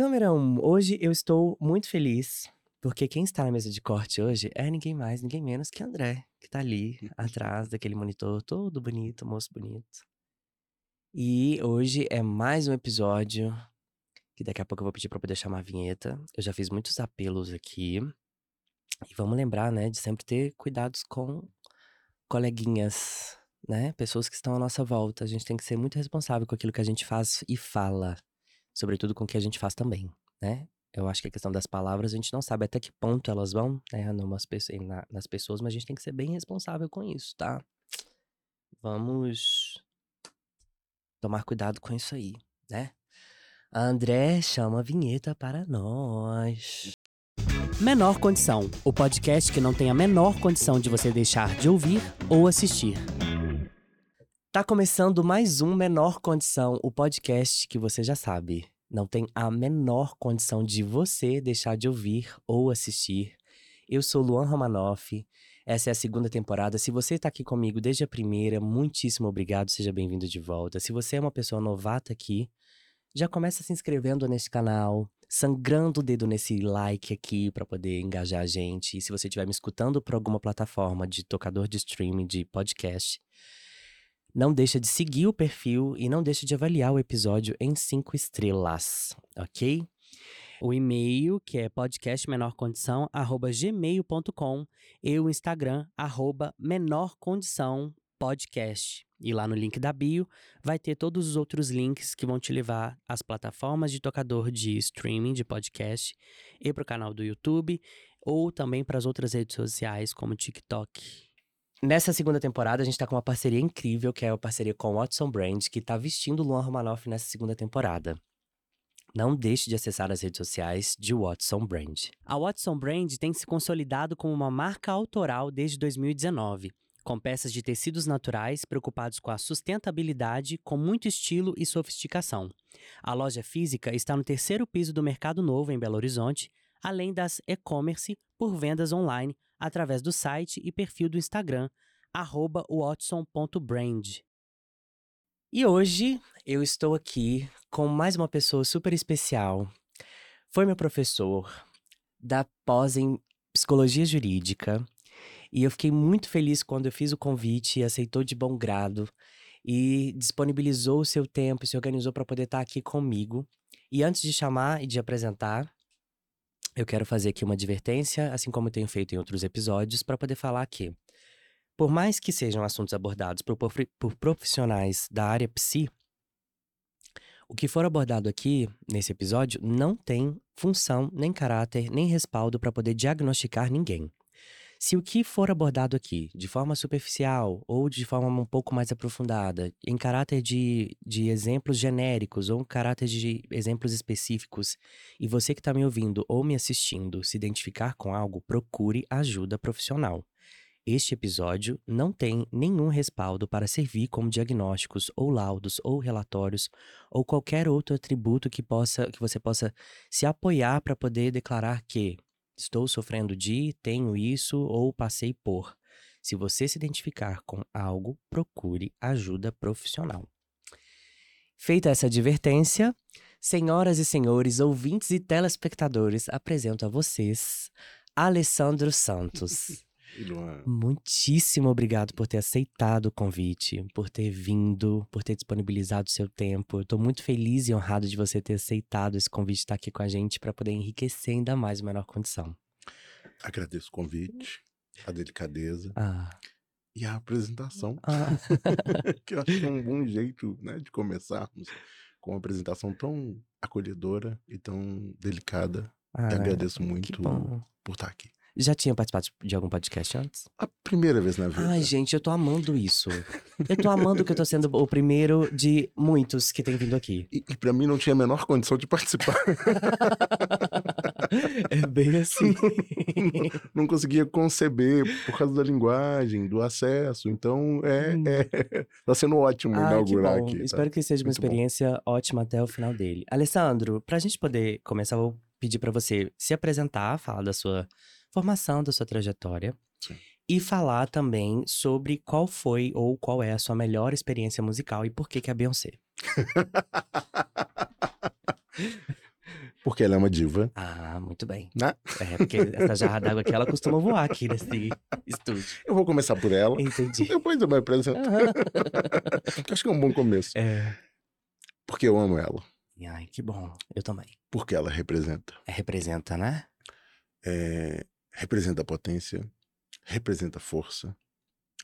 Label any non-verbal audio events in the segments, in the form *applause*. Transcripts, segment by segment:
Câmera 1, hoje eu estou muito feliz, porque quem está na mesa de corte hoje é ninguém mais, ninguém menos que André, que tá ali atrás daquele monitor todo bonito, moço bonito. E hoje é mais um episódio que daqui a pouco eu vou pedir para poder chamar a vinheta. Eu já fiz muitos apelos aqui. E vamos lembrar, né, de sempre ter cuidados com coleguinhas, né? Pessoas que estão à nossa volta. A gente tem que ser muito responsável com aquilo que a gente faz e fala, sobretudo com o que a gente faz também, né? Eu acho que a questão das palavras, a gente não sabe até que ponto elas vão, né, nas pessoas, mas a gente tem que ser bem responsável com isso, tá? Vamos tomar cuidado com isso aí, né? André chama a vinheta para nós. Menor Condição, o podcast que não tem a menor condição de você deixar de ouvir ou assistir. Tá começando mais um Menor Condição, o podcast que você já sabe. Não tem a menor condição de você deixar de ouvir ou assistir. Eu sou Luan Romanoff. Essa é a segunda temporada. Se você está aqui comigo desde a primeira, muitíssimo obrigado, seja bem-vindo de volta. Se você é uma pessoa novata aqui, já começa se inscrevendo nesse canal, sangrando o dedo nesse like aqui para poder engajar a gente. E se você estiver me escutando por alguma plataforma de tocador de streaming, de podcast, não deixa de seguir o perfil e não deixa de avaliar o episódio em cinco estrelas, ok? O e-mail, que é podcastmenorcondição@gmail.com e o Instagram, arroba podcast. E lá no link da bio vai ter todos os outros links que vão te levar às plataformas de tocador de streaming de podcast e para o canal do YouTube ou também para as outras redes sociais como TikTok Nessa segunda temporada, a gente tá com uma parceria incrível, que é a parceria com Watson Brand, que tá vestindo Luan Romanoff nessa segunda temporada. Não deixe de acessar as redes sociais de Watson Brand. A Watson Brand tem se consolidado como uma marca autoral desde 2019, com peças de tecidos naturais preocupados com a sustentabilidade, com muito estilo e sofisticação. A loja física está no terceiro piso do Mercado Novo, em Belo Horizonte, além das e-commerce por vendas online através do site e perfil do Instagram, watson.brand. E hoje eu estou aqui com mais uma pessoa super especial. Foi meu professor da pós em Psicologia Jurídica. E eu fiquei muito feliz quando eu fiz o convite e aceitou de bom grado e disponibilizou o seu tempo, se organizou para poder estar aqui comigo. E antes de chamar e de apresentar, eu quero fazer aqui uma advertência, assim como tenho feito em outros episódios, para poder falar que, por mais que sejam assuntos abordados por, por profissionais da área psi, o que for abordado aqui nesse episódio não tem função, nem caráter, nem respaldo para poder diagnosticar ninguém. Se o que for abordado aqui, de forma superficial ou de forma um pouco mais aprofundada, em caráter de, de exemplos genéricos ou em caráter de exemplos específicos, e você que está me ouvindo ou me assistindo se identificar com algo, procure ajuda profissional. Este episódio não tem nenhum respaldo para servir como diagnósticos ou laudos ou relatórios ou qualquer outro atributo que possa que você possa se apoiar para poder declarar que estou sofrendo de, tenho isso ou passei por. Se você se identificar com algo, procure ajuda profissional. Feita essa advertência, senhoras e senhores, ouvintes e telespectadores, apresento a vocês Alessandro Santos. *laughs* Muitíssimo obrigado por ter aceitado o convite, por ter vindo, por ter disponibilizado seu tempo. Estou muito feliz e honrado de você ter aceitado esse convite estar aqui com a gente para poder enriquecer ainda mais o menor condição. Agradeço o convite, a delicadeza ah. e a apresentação, ah. *laughs* que eu acho que é um bom jeito né, de começarmos com uma apresentação tão acolhedora e tão delicada. Ah, agradeço muito por estar aqui. Já tinha participado de algum podcast antes? A primeira vez na vida. Ai, gente, eu tô amando isso. eu tô amando que eu tô sendo o primeiro de muitos que tem vindo aqui. E, e pra mim não tinha a menor condição de participar. *laughs* é bem assim. *laughs* não conseguia conceber por causa da linguagem, do acesso. Então, é, hum. é tá sendo ótimo Ai, inaugurar que aqui. Tá? Espero que seja uma experiência bom. ótima até o final dele. Alessandro, pra gente poder começar, eu vou pedir para você se apresentar, falar da sua formação da sua trajetória. Sim. E falar também sobre qual foi ou qual é a sua melhor experiência musical e por que que é a Beyoncé. *laughs* Porque ela é uma diva. Ah, muito bem. Né? É, porque essa jarra d'água aqui, ela costuma voar aqui nesse estúdio. Eu vou começar por ela. Entendi. Depois eu me apresento. Aham. *laughs* Acho que é um bom começo. É. Porque eu amo ela. Ai, que bom. Eu também. Porque ela representa. É, representa, né? É, representa potência, representa força,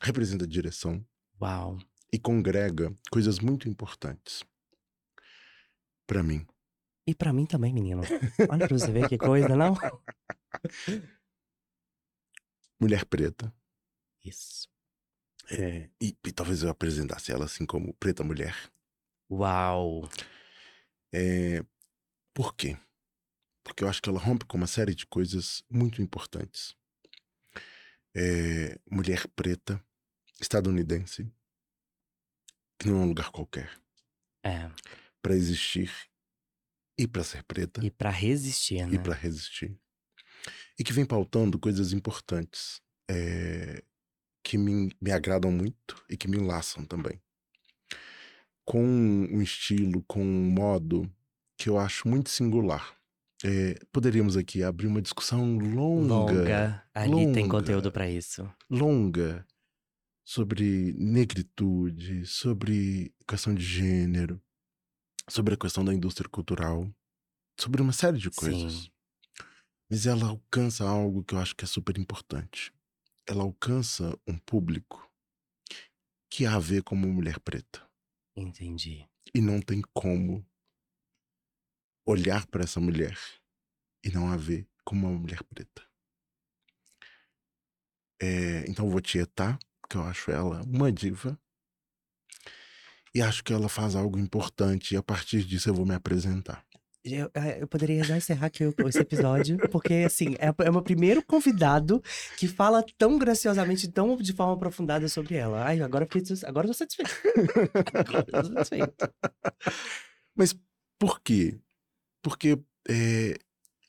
representa direção Uau. e congrega coisas muito importantes. Pra mim. E pra mim também, menino. Olha pra você ver que coisa, não? *laughs* Mulher preta. Isso. é, e, e talvez eu apresentasse ela assim como preta mulher. Uau. É, por quê? Porque eu acho que ela rompe com uma série de coisas muito importantes. É, mulher preta, estadunidense, que não é um lugar qualquer. É. Pra existir e pra ser preta E pra resistir, né? e pra resistir. E que vem pautando coisas importantes é, que me, me agradam muito e que me enlaçam também. Com um estilo, com um modo que eu acho muito singular. É, poderíamos aqui abrir uma discussão longa, Longa. Ali tem longa. conteúdo pra isso. longa sobre negritude, sobre questão de gênero, sobre a questão da indústria cultural, sobre uma série de coisas. Sim. Mas ela alcança algo que eu acho que é super importante. Ela alcança um público que a vê como mulher preta. Entendi. E não tem como olhar para essa mulher e não a ver como uma mulher preta. É, então eu vou tietar, porque eu acho ela uma diva. E acho que ela faz algo importante e a partir disso eu vou me apresentar. Eu, eh, eu poderia já encerrar aqui esse episódio, porque, assim, é, é o meu primeiro convidado que fala tão graciosamente, tão de forma aprofundada sobre ela. Ai, agora eu, fiquei, agora eu tô satisfeito. *laughs* Agora eu tô satisfeito. Mas por quê? Porque é,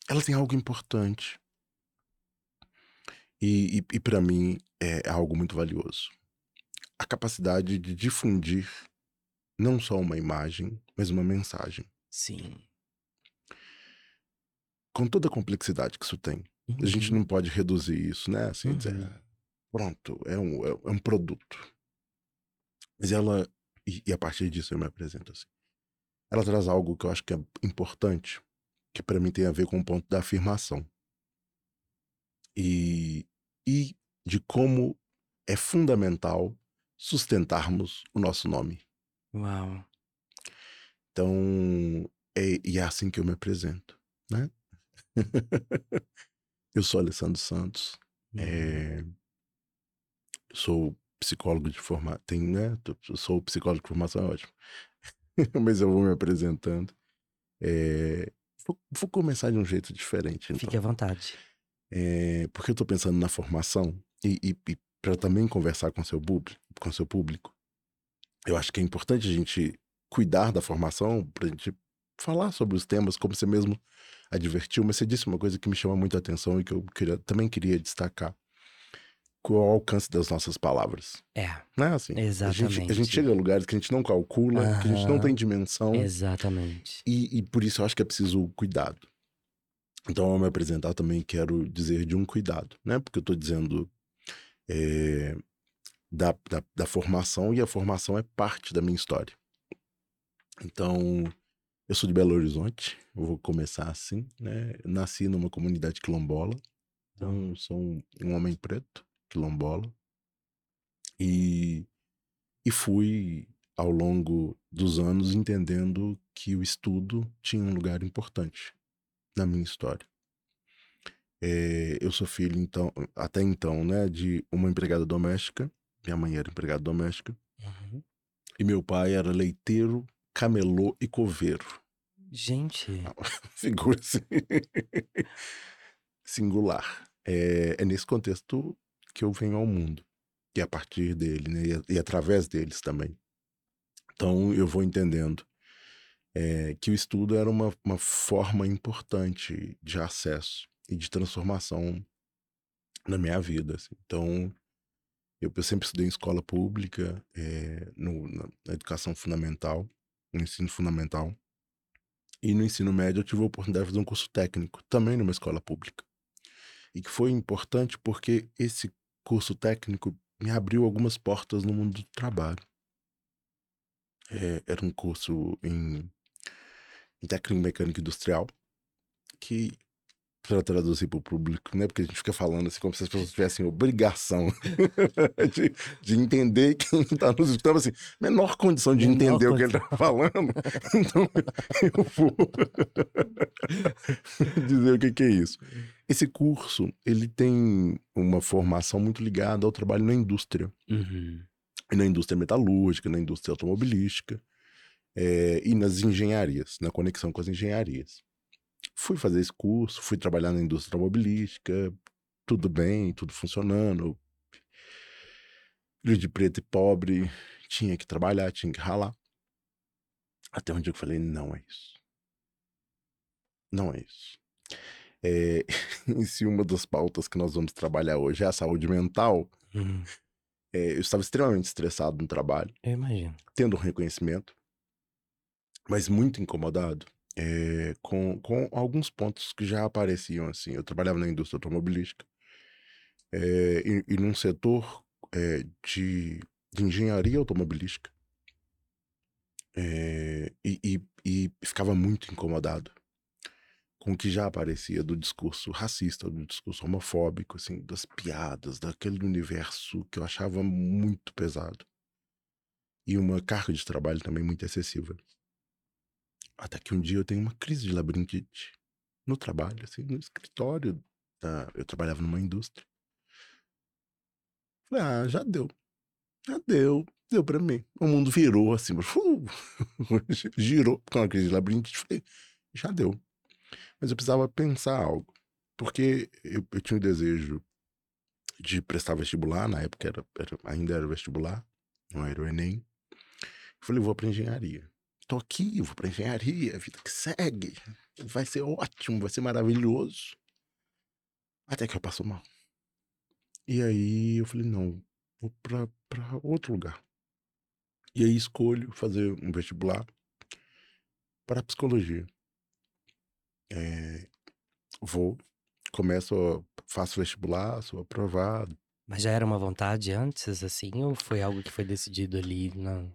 ela tem algo importante. E, e, e para mim é algo muito valioso. A capacidade de difundir não só uma imagem, mas uma mensagem. Sim. Com toda a complexidade que isso tem. A gente Uhum. não pode reduzir isso, né? Assim, dizer, Uhum. "Ah, pronto, é um, é é um produto. Mas ela, e, e a partir disso eu me apresento assim. Ela traz algo que eu acho que é importante, que para mim tem a ver com o ponto da afirmação. E, e de como é fundamental sustentarmos o nosso nome. Uau. Então, é, e é assim que eu me apresento, né? *laughs* eu sou Alessandro Santos, Uhum. é, sou psicólogo de formação, tem, né? tô- Sou psicólogo de formação, é ótimo. *laughs* Mas eu vou me apresentando. É, vou, vou começar de um jeito diferente, então. Fique à vontade. É, porque eu tô pensando na formação e, e, e para também conversar com seu público, com seu público, eu acho que é importante a gente cuidar da formação, pra gente falar sobre os temas, como você mesmo advertiu, mas você disse uma coisa que me chama muito a atenção e que eu queria- também queria destacar, com o alcance das nossas palavras. É, Né? Assim, A gente, a Exatamente. gente chega a lugares que a gente não calcula, que a gente não tem dimensão, exatamente. e, e por isso eu acho que é preciso cuidado. Então, ao me apresentar, também quero dizer de um cuidado, né? Porque eu estou dizendo é, da, da, da formação e a formação é parte da minha história. Então, eu sou de Belo Horizonte, eu vou começar assim, né? Eu nasci numa comunidade quilombola, então sou um, um homem preto, quilombola, e, e fui ao longo dos anos entendendo que o estudo tinha um lugar importante na minha história. É, eu sou filho, então, até então, né, de uma empregada doméstica. Minha mãe era empregada doméstica. Uhum. E meu pai era leiteiro, camelô e coveiro. Gente, *laughs* Figura assim. singular. É, é nesse contexto que eu venho ao mundo. E a partir dele, né? E, e através deles também. Então eu vou entendendo é, que o estudo era uma, uma forma importante de acesso e de transformação na minha vida. assim. Então eu, eu sempre estudei em escola pública, é, no- na, na educação fundamental, no ensino fundamental. E no ensino médio eu tive a oportunidade de fazer um curso técnico, também numa escola pública. E que foi importante porque esse curso técnico me abriu algumas portas no mundo do trabalho. É, era um curso em, em técnico mecânico industrial que para traduzir para o público, né? Porque a gente fica falando assim como se as pessoas tivessem obrigação *laughs* de, de, entender quem está nos escutando, assim, menor condição de menor entender condição. o que ele está falando. *laughs* Então, eu vou *laughs* dizer o que, que é isso. Esse curso, ele tem uma formação muito ligada ao trabalho na indústria. Uhum. Na indústria metalúrgica, na indústria automobilística é, e nas engenharias, na conexão com as engenharias. Fui fazer esse curso, fui trabalhar na indústria automobilística, tudo bem, tudo funcionando. Filho de preto e pobre, tinha que trabalhar, tinha que ralar. Até um dia eu falei, não é isso. Não é isso. É, *laughs* e se uma das pautas que nós vamos trabalhar hoje é a saúde mental, uhum. é, eu estava extremamente estressado no trabalho. Eu imagino. Tendo um reconhecimento, mas muito incomodado é, com, com alguns pontos que já apareciam assim. Eu trabalhava na indústria automobilística é, e, e num setor é, de, de, engenharia automobilística e, e, e ficava muito incomodado com o que já aparecia do discurso racista, do discurso homofóbico, assim, das piadas, daquele universo que eu achava muito pesado. E uma carga de trabalho também muito excessiva. Até que um dia eu tenho uma crise de labirintite no trabalho, assim, no escritório. Da... Eu trabalhava numa indústria. Falei, ah, já deu. Já deu. Deu pra mim. O mundo virou assim, uh, *laughs* girou com a crise de labirintite. Falei, já deu. Mas eu precisava pensar algo. Porque eu, eu tinha o desejo de prestar vestibular, na época era, era, ainda era vestibular, não era o Enem. Falei, vou para engenharia tô aqui, vou pra engenharia, vida que segue. Vai ser ótimo, vai ser maravilhoso. Até que eu passo mal. E aí eu falei, não, vou pra outro lugar. E aí escolho fazer um vestibular para psicologia. É, vou, começo, faço vestibular, sou aprovado. Mas já era uma vontade antes, assim, ou foi algo que foi decidido ali? Não.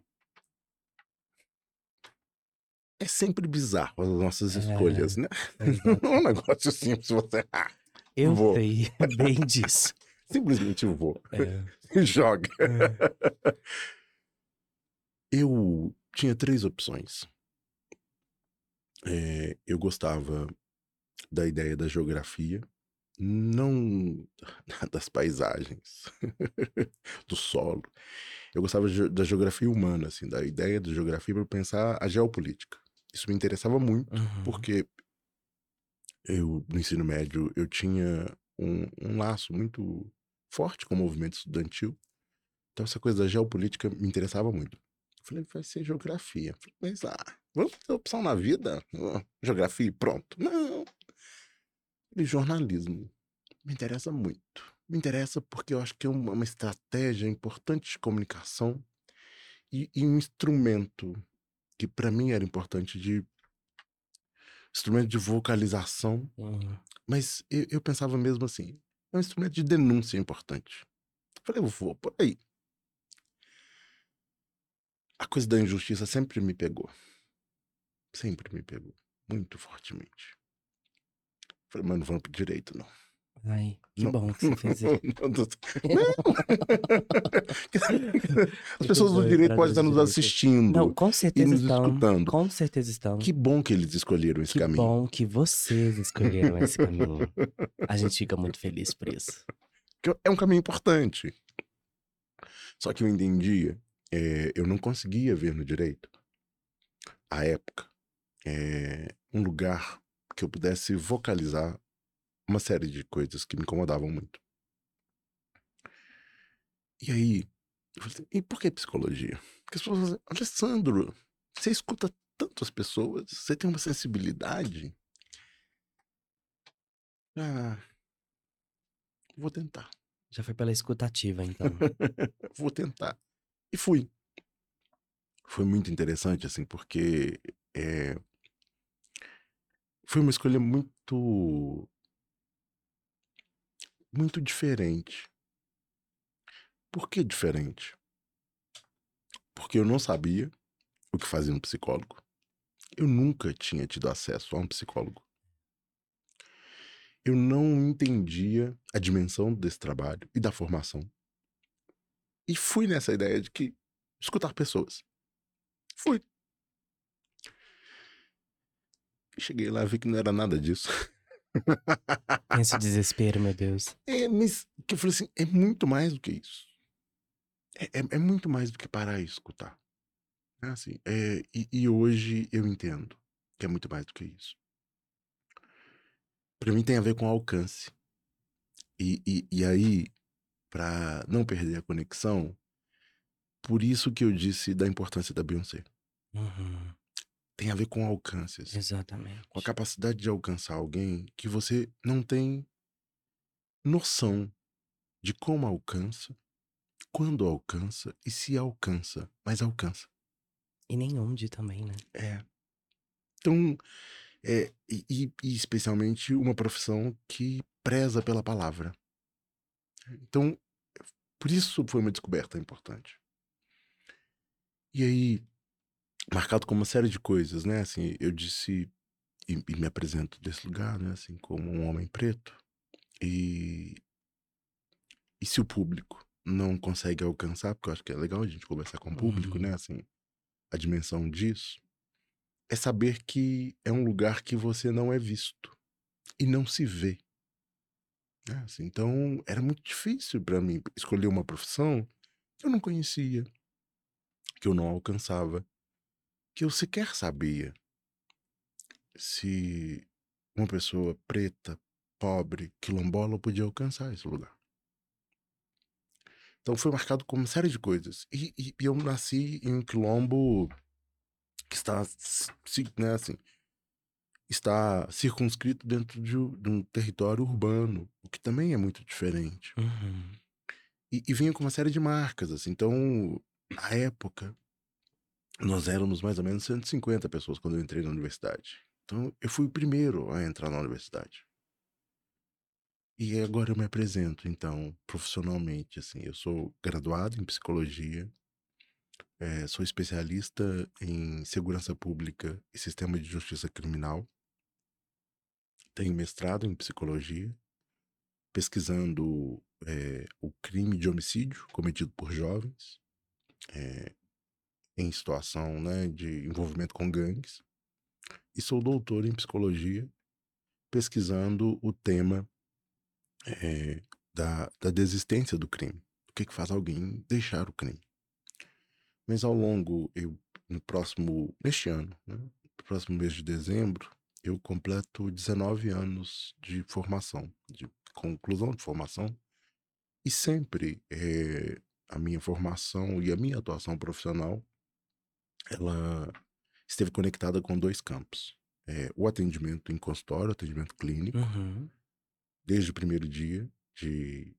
É sempre bizarro as nossas escolhas, é, né? *laughs* Não é um negócio simples você. Ah, eu vou. sei bem disso. *laughs* Simplesmente vou. É. *laughs* Joga. É. Eu tinha três opções. É, eu gostava da ideia da geografia, não das paisagens, do solo. Eu gostava da geografia humana, assim, da ideia da geografia para pensar a geopolítica. Isso me interessava muito, uhum. porque eu, no ensino médio, eu tinha um, um laço muito forte com o movimento estudantil. Então, essa coisa da geopolítica me interessava muito. Eu falei, vai ser geografia. Falei, mas, ah, vamos ter opção na vida? Geografia e pronto. Não. E jornalismo me interessa muito. Me interessa porque eu acho que é uma, uma estratégia importante de comunicação e, e um instrumento que para mim era importante de instrumento de vocalização, uhum. mas eu, eu, pensava mesmo assim, é um instrumento de denúncia importante. Falei, eu vou por aí. A coisa da injustiça sempre me pegou. Sempre me pegou. Muito fortemente. Falei, mas não vamos pro direito, não. Ai, que não, bom que você fez isso. *laughs* Não, não, *laughs* As pessoas do direito podem estar nos assistindo. Não, com certeza e nos estão. escutando. Com certeza estão. Que bom que eles escolheram esse que caminho. Que bom que vocês escolheram esse caminho. A gente fica muito feliz por isso. É um caminho importante. Só que eu entendia, é, eu não conseguia ver no direito, à época, é, um lugar que eu pudesse vocalizar uma série de coisas que me incomodavam muito. E aí, eu falei assim, e por que psicologia? Porque as pessoas falam assim, Alessandro, você escuta tantas pessoas, você tem uma sensibilidade. Ah, vou tentar. Já foi pela escutativa, então. *laughs* vou tentar. E fui. Foi muito interessante, assim, porque é, foi uma escolha muito. Muito diferente. Por que diferente? Porque eu não sabia o que fazia um psicólogo. Eu nunca tinha tido acesso a um psicólogo. Eu não entendia a dimensão desse trabalho e da formação. E fui nessa ideia de que escutar pessoas. Fui. Cheguei lá, vi que não era nada disso. *laughs* Esse *laughs* desespero, meu Deus. É, mas que eu falei assim, é muito mais do que isso. É, é, é muito mais do que parar e escutar. É assim, é, e, e hoje eu entendo que é muito mais do que isso. Para mim tem a ver com alcance. E, e, e aí, para não perder a conexão, por isso que eu disse da importância da Beyoncé. Uhum, Tem a ver com alcance, assim, exatamente. com a capacidade de alcançar alguém que você não tem noção de como alcança, quando alcança e se alcança, mas alcança. E nem onde também, né? É. Então, é, e- e especialmente uma profissão que preza pela palavra. Então, por isso foi uma descoberta importante. E aí, marcado com uma série de coisas, né? Assim, eu disse e, e me apresento desse lugar, né? Assim, como um homem preto. E, e se o público não consegue alcançar, porque eu acho que é legal a gente conversar com o público, Uhum. né? Assim, a dimensão disso é saber que é um lugar que você não é visto e não se vê. né? Assim, então, era muito difícil para mim escolher uma profissão que eu não conhecia, que eu não alcançava, que eu sequer sabia se uma pessoa preta, pobre, quilombola podia alcançar esse lugar. Então foi marcado com uma série de coisas. E, e- e eu nasci em um quilombo que está, né, assim, está circunscrito dentro de, um- de um território urbano, o que também é muito diferente. Uhum. E, e vinha com uma série de marcas, assim. Então, na época, nós éramos mais ou menos 150 pessoas quando eu entrei na universidade. Então, eu fui o primeiro a entrar na universidade. E agora eu me apresento, então, profissionalmente, assim. Eu sou graduado em psicologia, eh, sou especialista em segurança pública e sistema de justiça criminal. Tenho mestrado em psicologia, pesquisando eh, o crime de homicídio cometido por jovens eh, em situação né, de envolvimento com gangues. E sou doutor em psicologia, pesquisando o tema eh, da, da desistência do crime. O que, que faz alguém deixar o crime. Mas ao longo, eu, no próximo, neste ano, né, no próximo mês de dezembro, eu completo 19 anos de formação, de conclusão de formação. E sempre eh, a minha formação e a minha atuação profissional, ela esteve conectada com dois campos. Eh, o atendimento em consultório, atendimento clínico, Uhum. desde o primeiro dia de,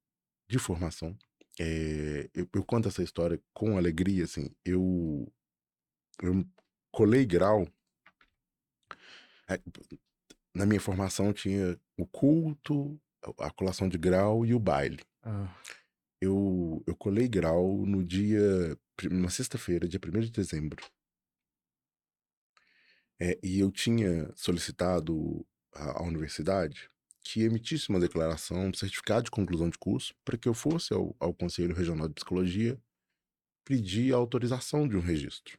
de formação. É, eu, eu conto essa história com alegria, assim, eu, eu colei grau. é, Na minha formação tinha o culto, a a colação de grau e o baile. Ah, Eu, eu colei grau no dia, na sexta-feira, dia 1 de dezembro. É, e eu tinha solicitado à, universidade que emitisse uma declaração, um certificado de conclusão de curso, para que eu fosse ao, ao Conselho Regional de Psicologia pedir a autorização de um registro.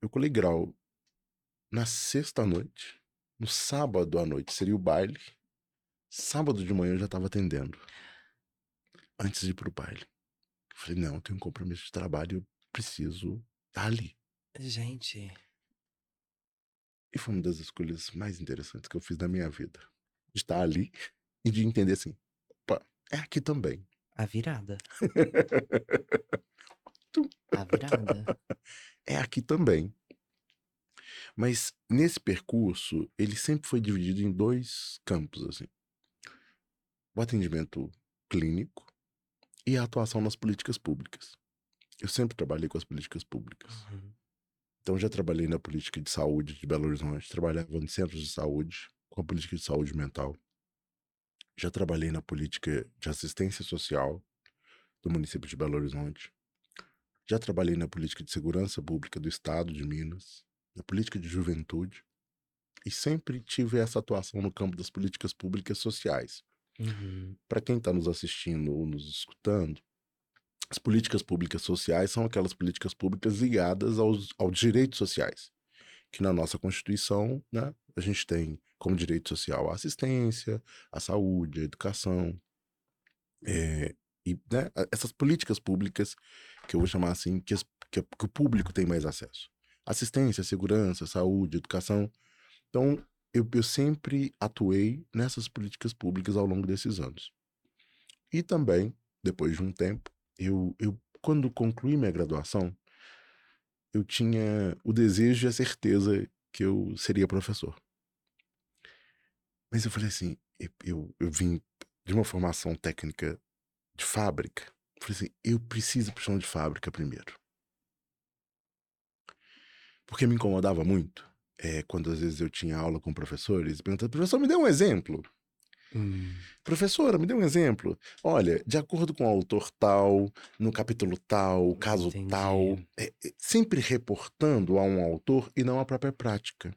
Eu colei grau na sexta-noite, no sábado à noite seria o baile, sábado de manhã eu já estava atendendo, antes de ir para o baile. Eu falei, não, eu tenho um compromisso de trabalho, eu preciso estar ali. gente, E foi uma das escolhas mais interessantes que eu fiz na minha vida. De estar ali e de entender assim, opa, é aqui também. a virada. A virada. *laughs* é aqui também. Mas nesse percurso, ele sempre foi dividido em dois campos, assim. O atendimento clínico e a atuação nas políticas públicas. Eu sempre trabalhei com as políticas públicas. Uhum. Então, já trabalhei na política de saúde de Belo Horizonte, trabalhava em centros de saúde, com a política de saúde mental. Já trabalhei na política de assistência social do município de Belo Horizonte. Já trabalhei na política de segurança pública do estado de Minas, na política de juventude, e sempre tive essa atuação no campo das políticas públicas sociais. Uhum. Para quem está nos assistindo ou nos escutando, as políticas públicas sociais são aquelas políticas públicas ligadas aos, aos direitos sociais, que na nossa Constituição né, a gente tem como direito social a assistência, a saúde, a educação. É, e né, essas políticas públicas, que eu vou chamar assim, que, as, que, que o público tem mais acesso. Assistência, segurança, saúde, educação. Então, eu, eu sempre atuei nessas políticas públicas ao longo desses anos. E também, depois de um tempo, eu, eu quando concluí minha graduação, eu tinha o desejo e a certeza que eu seria professor. Mas eu falei assim, eu, eu vim de uma formação técnica de fábrica. Falei assim, eu preciso ir pro chão de fábrica primeiro. Porque me incomodava muito é, quando às vezes eu tinha aula com professores, perguntando, professor, me dê um exemplo. Hum. Professora, me dê um exemplo. Olha, de acordo com o autor tal, no capítulo tal, caso Entendi. tal, é, é, sempre reportando a um autor e não à própria prática.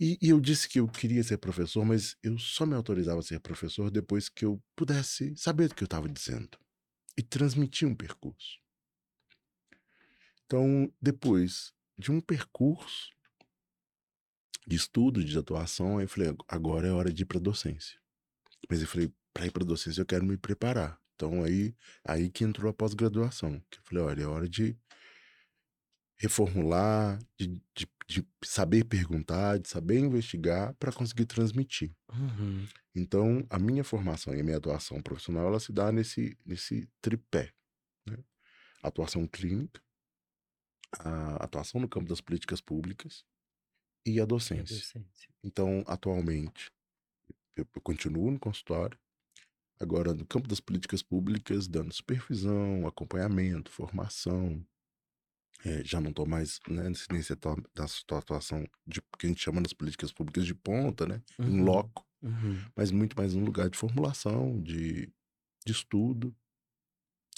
E, e, eu disse que eu queria ser professor, mas eu só me autorizava a ser professor depois que eu pudesse saber o que eu estava dizendo e transmitir um percurso. Então, depois de um percurso de estudo, de atuação, eu falei, agora é hora de ir para docência. Mas eu falei, para ir para docência eu quero me preparar. Então aí, aí que entrou a pós-graduação. Que eu falei, olha, é hora de reformular, de, de, de saber perguntar, de saber investigar para conseguir transmitir. Uhum. Então, a minha formação e a minha atuação profissional, ela se dá nesse, nesse tripé. Né? Atuação clínica, a atuação no campo das políticas públicas e a docência. E a docência. Então, atualmente, eu, eu continuo no consultório, agora no campo das políticas públicas, dando supervisão, acompanhamento, formação. É, já não estou mais né, nessa atuação de, que a gente chama das políticas públicas de ponta, né? Em Uhum. loco, Uhum. mas muito mais um lugar de formulação, de, de estudo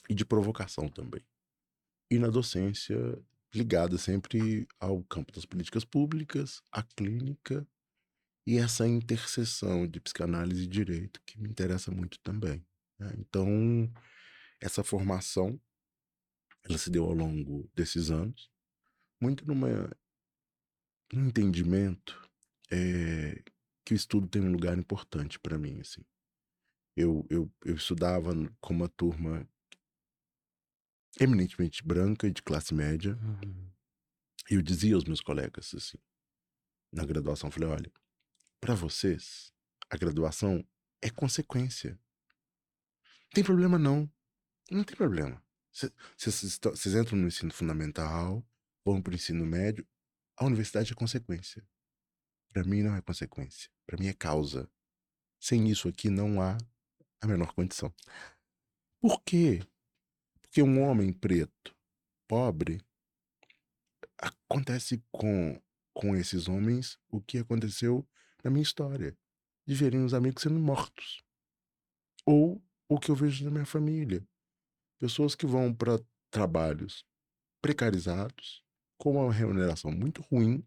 e de provocação também. E na docência, ligada sempre ao campo das políticas públicas, à clínica e essa interseção de psicanálise e direito que me interessa muito também. né? Então, essa formação, ela se deu ao longo desses anos, muito numa, num entendimento é, que o estudo tem um lugar importante para mim, assim. Eu, eu, eu estudava com uma turma eminentemente branca e de classe média, Uhum. e eu dizia aos meus colegas, assim, na graduação, eu falei, olha, para vocês, a graduação é consequência. Não tem problema não. Não tem problema. Vocês entram no ensino fundamental, vão para o ensino médio, a universidade é consequência. Para mim não é consequência. Para mim é causa. Sem isso aqui não há a menor condição. Por quê? Porque um homem preto, pobre, acontece com, com esses homens o que aconteceu na minha história, de verem os amigos sendo mortos. Ou o que eu vejo na minha família. Pessoas que vão para trabalhos precarizados, com uma remuneração muito ruim,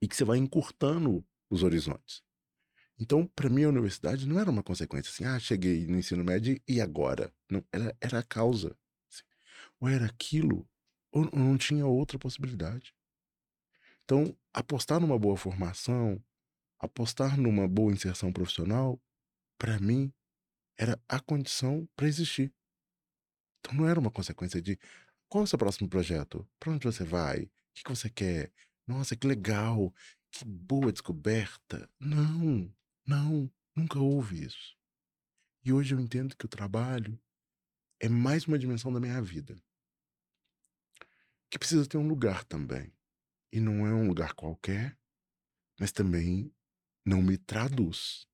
e que você vai encurtando os horizontes. Então, para mim, a universidade não era uma consequência assim, ah, cheguei no ensino médio e agora? Não, era, era a causa. assim. Ou era aquilo, ou não tinha outra possibilidade. Então, apostar numa boa formação, apostar numa boa inserção profissional, para mim, era a condição para existir. Então, não era uma consequência de qual é o seu próximo projeto? Para onde você vai? O que, que você quer? Nossa, que legal! Que boa descoberta! Não, não, nunca houve isso. E hoje eu entendo que o trabalho é mais uma dimensão da minha vida. Que precisa ter um lugar também. E não é um lugar qualquer, mas também não me traduz.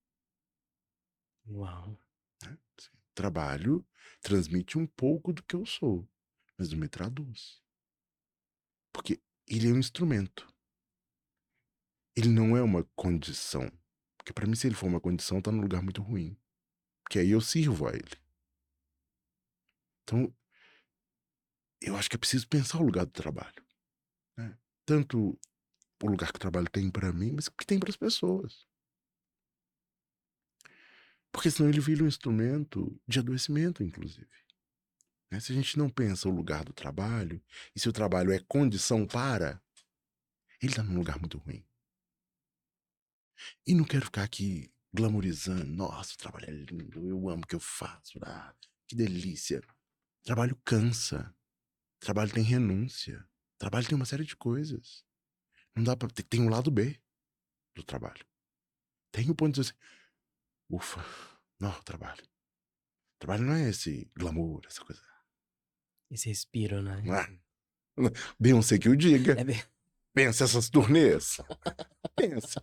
Uau. né? Assim, Trabalho transmite um pouco do que eu sou, mas não me traduz. Porque ele é um instrumento. Ele não é uma condição. Porque para mim, se ele for uma condição, tá num lugar muito ruim. Porque aí eu sirvo a ele. Então, eu acho que é preciso pensar o lugar do trabalho. Né? Tanto o lugar que o trabalho tem para mim, mas que tem para as pessoas. Porque senão ele vira um instrumento de adoecimento, inclusive. Né? Se a gente não pensa o lugar do trabalho, e se o trabalho é condição para, ele está num lugar muito ruim. E não quero ficar aqui glamorizando. Nossa, o trabalho é lindo, eu amo o que eu faço. Ah, que delícia. Trabalho cansa. Trabalho tem renúncia. Trabalho tem uma série de coisas. Não dá para tem um lado B do trabalho. Tem o ponto de assim, ufa, não, trabalho. Trabalho não é esse glamour, essa coisa. Esse respiro, né? Ah, Beyoncé que o diga. É bem... Pensa essas turnês. Pensa.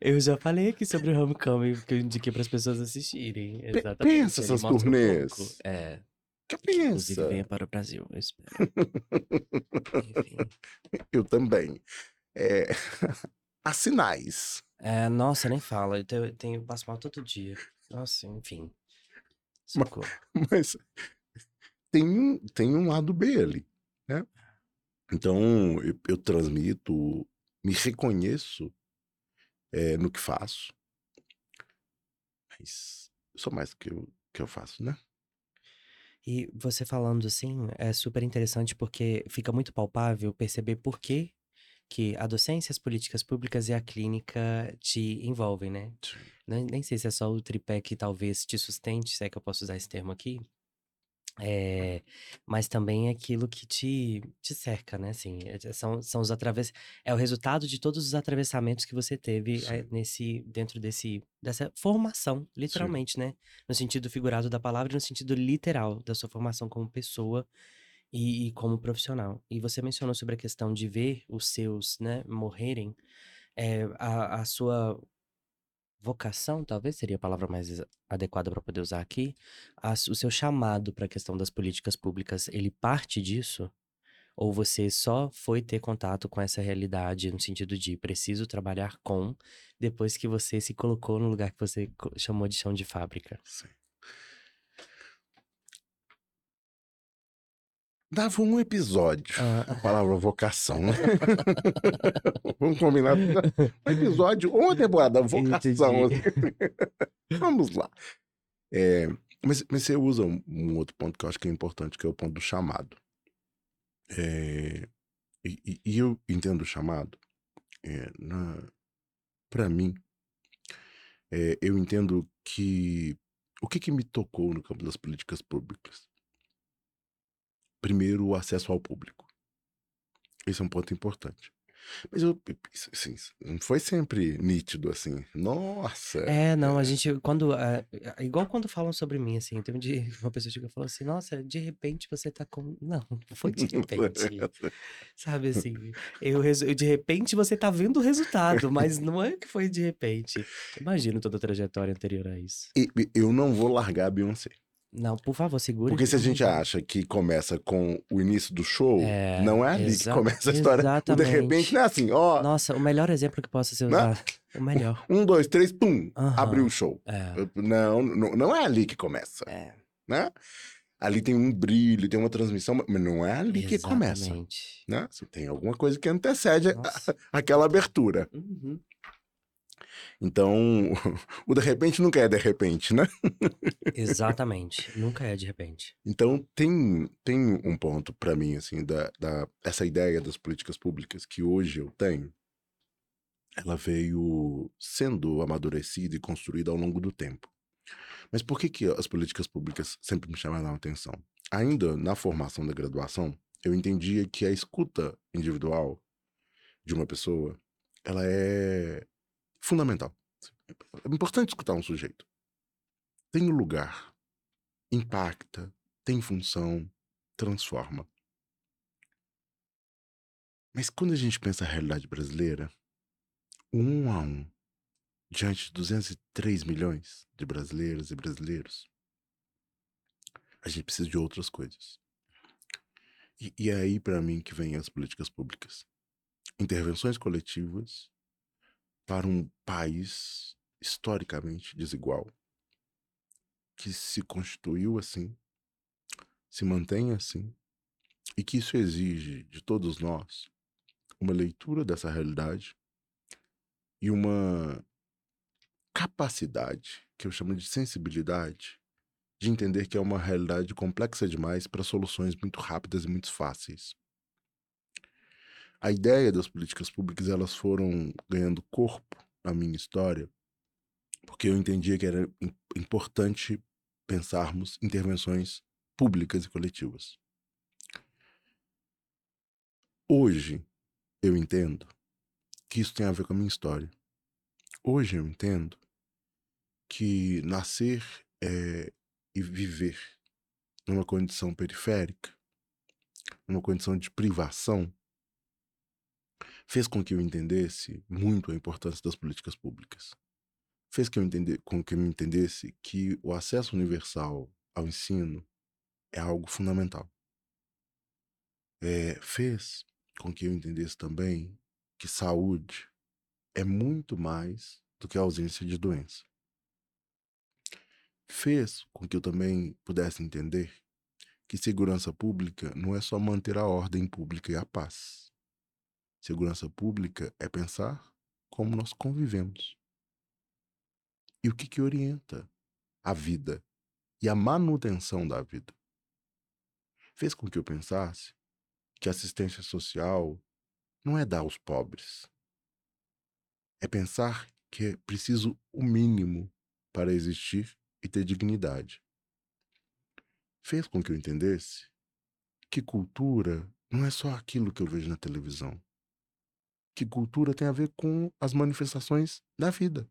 Eu já falei aqui sobre o Homecoming, que eu indiquei para as pessoas assistirem. Exatamente. pensa Ele essas um turnês. pouco. É. Que Inclusive, pensa. venha para o Brasil, eu espero. Enfim. *laughs* Eu também. É... *laughs* Há sinais. É, nossa, nem fala. Eu tenho, passo mal todo dia. Nossa, enfim. Socorro. Mas tem um, tem um lado B ali, né? Então, eu, eu transmito, me reconheço é, no que faço. Mas sou mais do que eu, que eu faço, né? E você falando assim, é super interessante porque fica muito palpável perceber por que que a docência, as políticas públicas e a clínica te envolvem, né? Nem, nem sei se é só o tripé que talvez te sustente, se é que eu posso usar esse termo aqui. É, mas também é aquilo que te, te cerca, né? Assim, é- são, são os atravess... é o resultado de todos os atravessamentos que você teve é, Sim. nesse dentro desse dessa formação, literalmente, né? No sentido figurado da palavra e no sentido literal da sua formação como pessoa e, e como profissional. E você mencionou sobre a questão de ver os seus, né, morrerem. É, a, a sua vocação, talvez seria a palavra mais adequada para poder usar aqui, a o seu chamado para a questão das políticas públicas, ele parte disso? Ou você só foi ter contato com essa realidade no sentido de preciso trabalhar com, depois que você se colocou no lugar que você chamou de chão de fábrica? Sim. Dava um episódio. Ah, A palavra vocação, né? *laughs* Vamos combinar. Um episódio ou uma temporada, vocação. Entendi. *laughs* Vamos lá. É, mas, mas você usa um, outro ponto que eu acho que é importante, que é o ponto do chamado. É, e, e- e eu entendo o chamado, é, para mim, é, eu entendo que o que, que me tocou no campo das políticas públicas? Primeiro, o acesso ao público. Esse é um ponto importante. Mas eu, assim, não foi sempre nítido assim. Nossa! É, não, a gente, quando, é, é igual quando falam sobre mim, assim, tem dia, *laughs* uma pessoa chega e falou assim, nossa, de repente você tá com, não, *laughs* foi de repente, sabe assim, eu, eu, de repente você tá vendo o resultado, mas não é que foi de repente, imagino toda a trajetória anterior a isso. E eu não vou largar a Beyoncé. Não, por favor, segure. Porque se a gente acha que começa com o início do show, É, não é ali que começa a história. O de repente exatamente. não é assim, ó, Nossa, o melhor exemplo que possa ser Né? usado, o melhor, *laughs* um, dois, três, pum, Aham. abriu o show. é, Não, não, não é ali que começa, é, né? Ali tem um brilho, tem uma transmissão, mas não é ali que começa, exatamente. né? Você tem alguma coisa que antecede a- *laughs* aquela abertura. Uhum. Então, *laughs* o de repente nunca é de repente, né? Exatamente, *laughs* nunca é de repente. Então, tem, tem um ponto para mim, assim, da, da, essa ideia das políticas públicas que hoje eu tenho, ela veio sendo amadurecida e construída ao longo do tempo. Mas por que, que as políticas públicas sempre me chamaram a atenção? Ainda na formação da graduação, eu entendia que a escuta individual de uma pessoa, ela é fundamental. É importante escutar um sujeito. Tem lugar, impacta, tem função, transforma. Mas quando a gente pensa a realidade brasileira, um a um, diante de 203 milhões de brasileiras e brasileiros, a gente precisa de outras coisas. E, e é aí, para mim, que vem as políticas públicas. Intervenções coletivas para um país historicamente desigual, que se constituiu assim, se mantém assim, e que isso exige de todos nós uma leitura dessa realidade e uma capacidade, que eu chamo de sensibilidade, de entender que é uma realidade complexa demais para soluções muito rápidas e muito fáceis. A ideia das políticas públicas elas foram ganhando corpo na minha história, porque eu entendia que era importante pensarmos intervenções públicas e coletivas. Hoje eu entendo que isso tem a ver com a minha história. Hoje eu entendo que nascer é, e viver numa condição periférica, numa condição de privação, fez com que eu entendesse muito a importância das políticas públicas. Fez que eu entender, com que eu entendesse que o acesso universal ao ensino é algo fundamental. É, fez com que eu entendesse também que saúde é muito mais do que a ausência de doença. Fez com que eu também pudesse entender que segurança pública não é só manter a ordem pública e a paz. Segurança pública é pensar como nós convivemos. E o que, que orienta a vida e a manutenção da vida. Fez com que eu pensasse que assistência social não é dar aos pobres. É pensar que é preciso o mínimo para existir e ter dignidade. Fez com que eu entendesse que cultura não é só aquilo que eu vejo na televisão que cultura tem a ver com as manifestações da vida.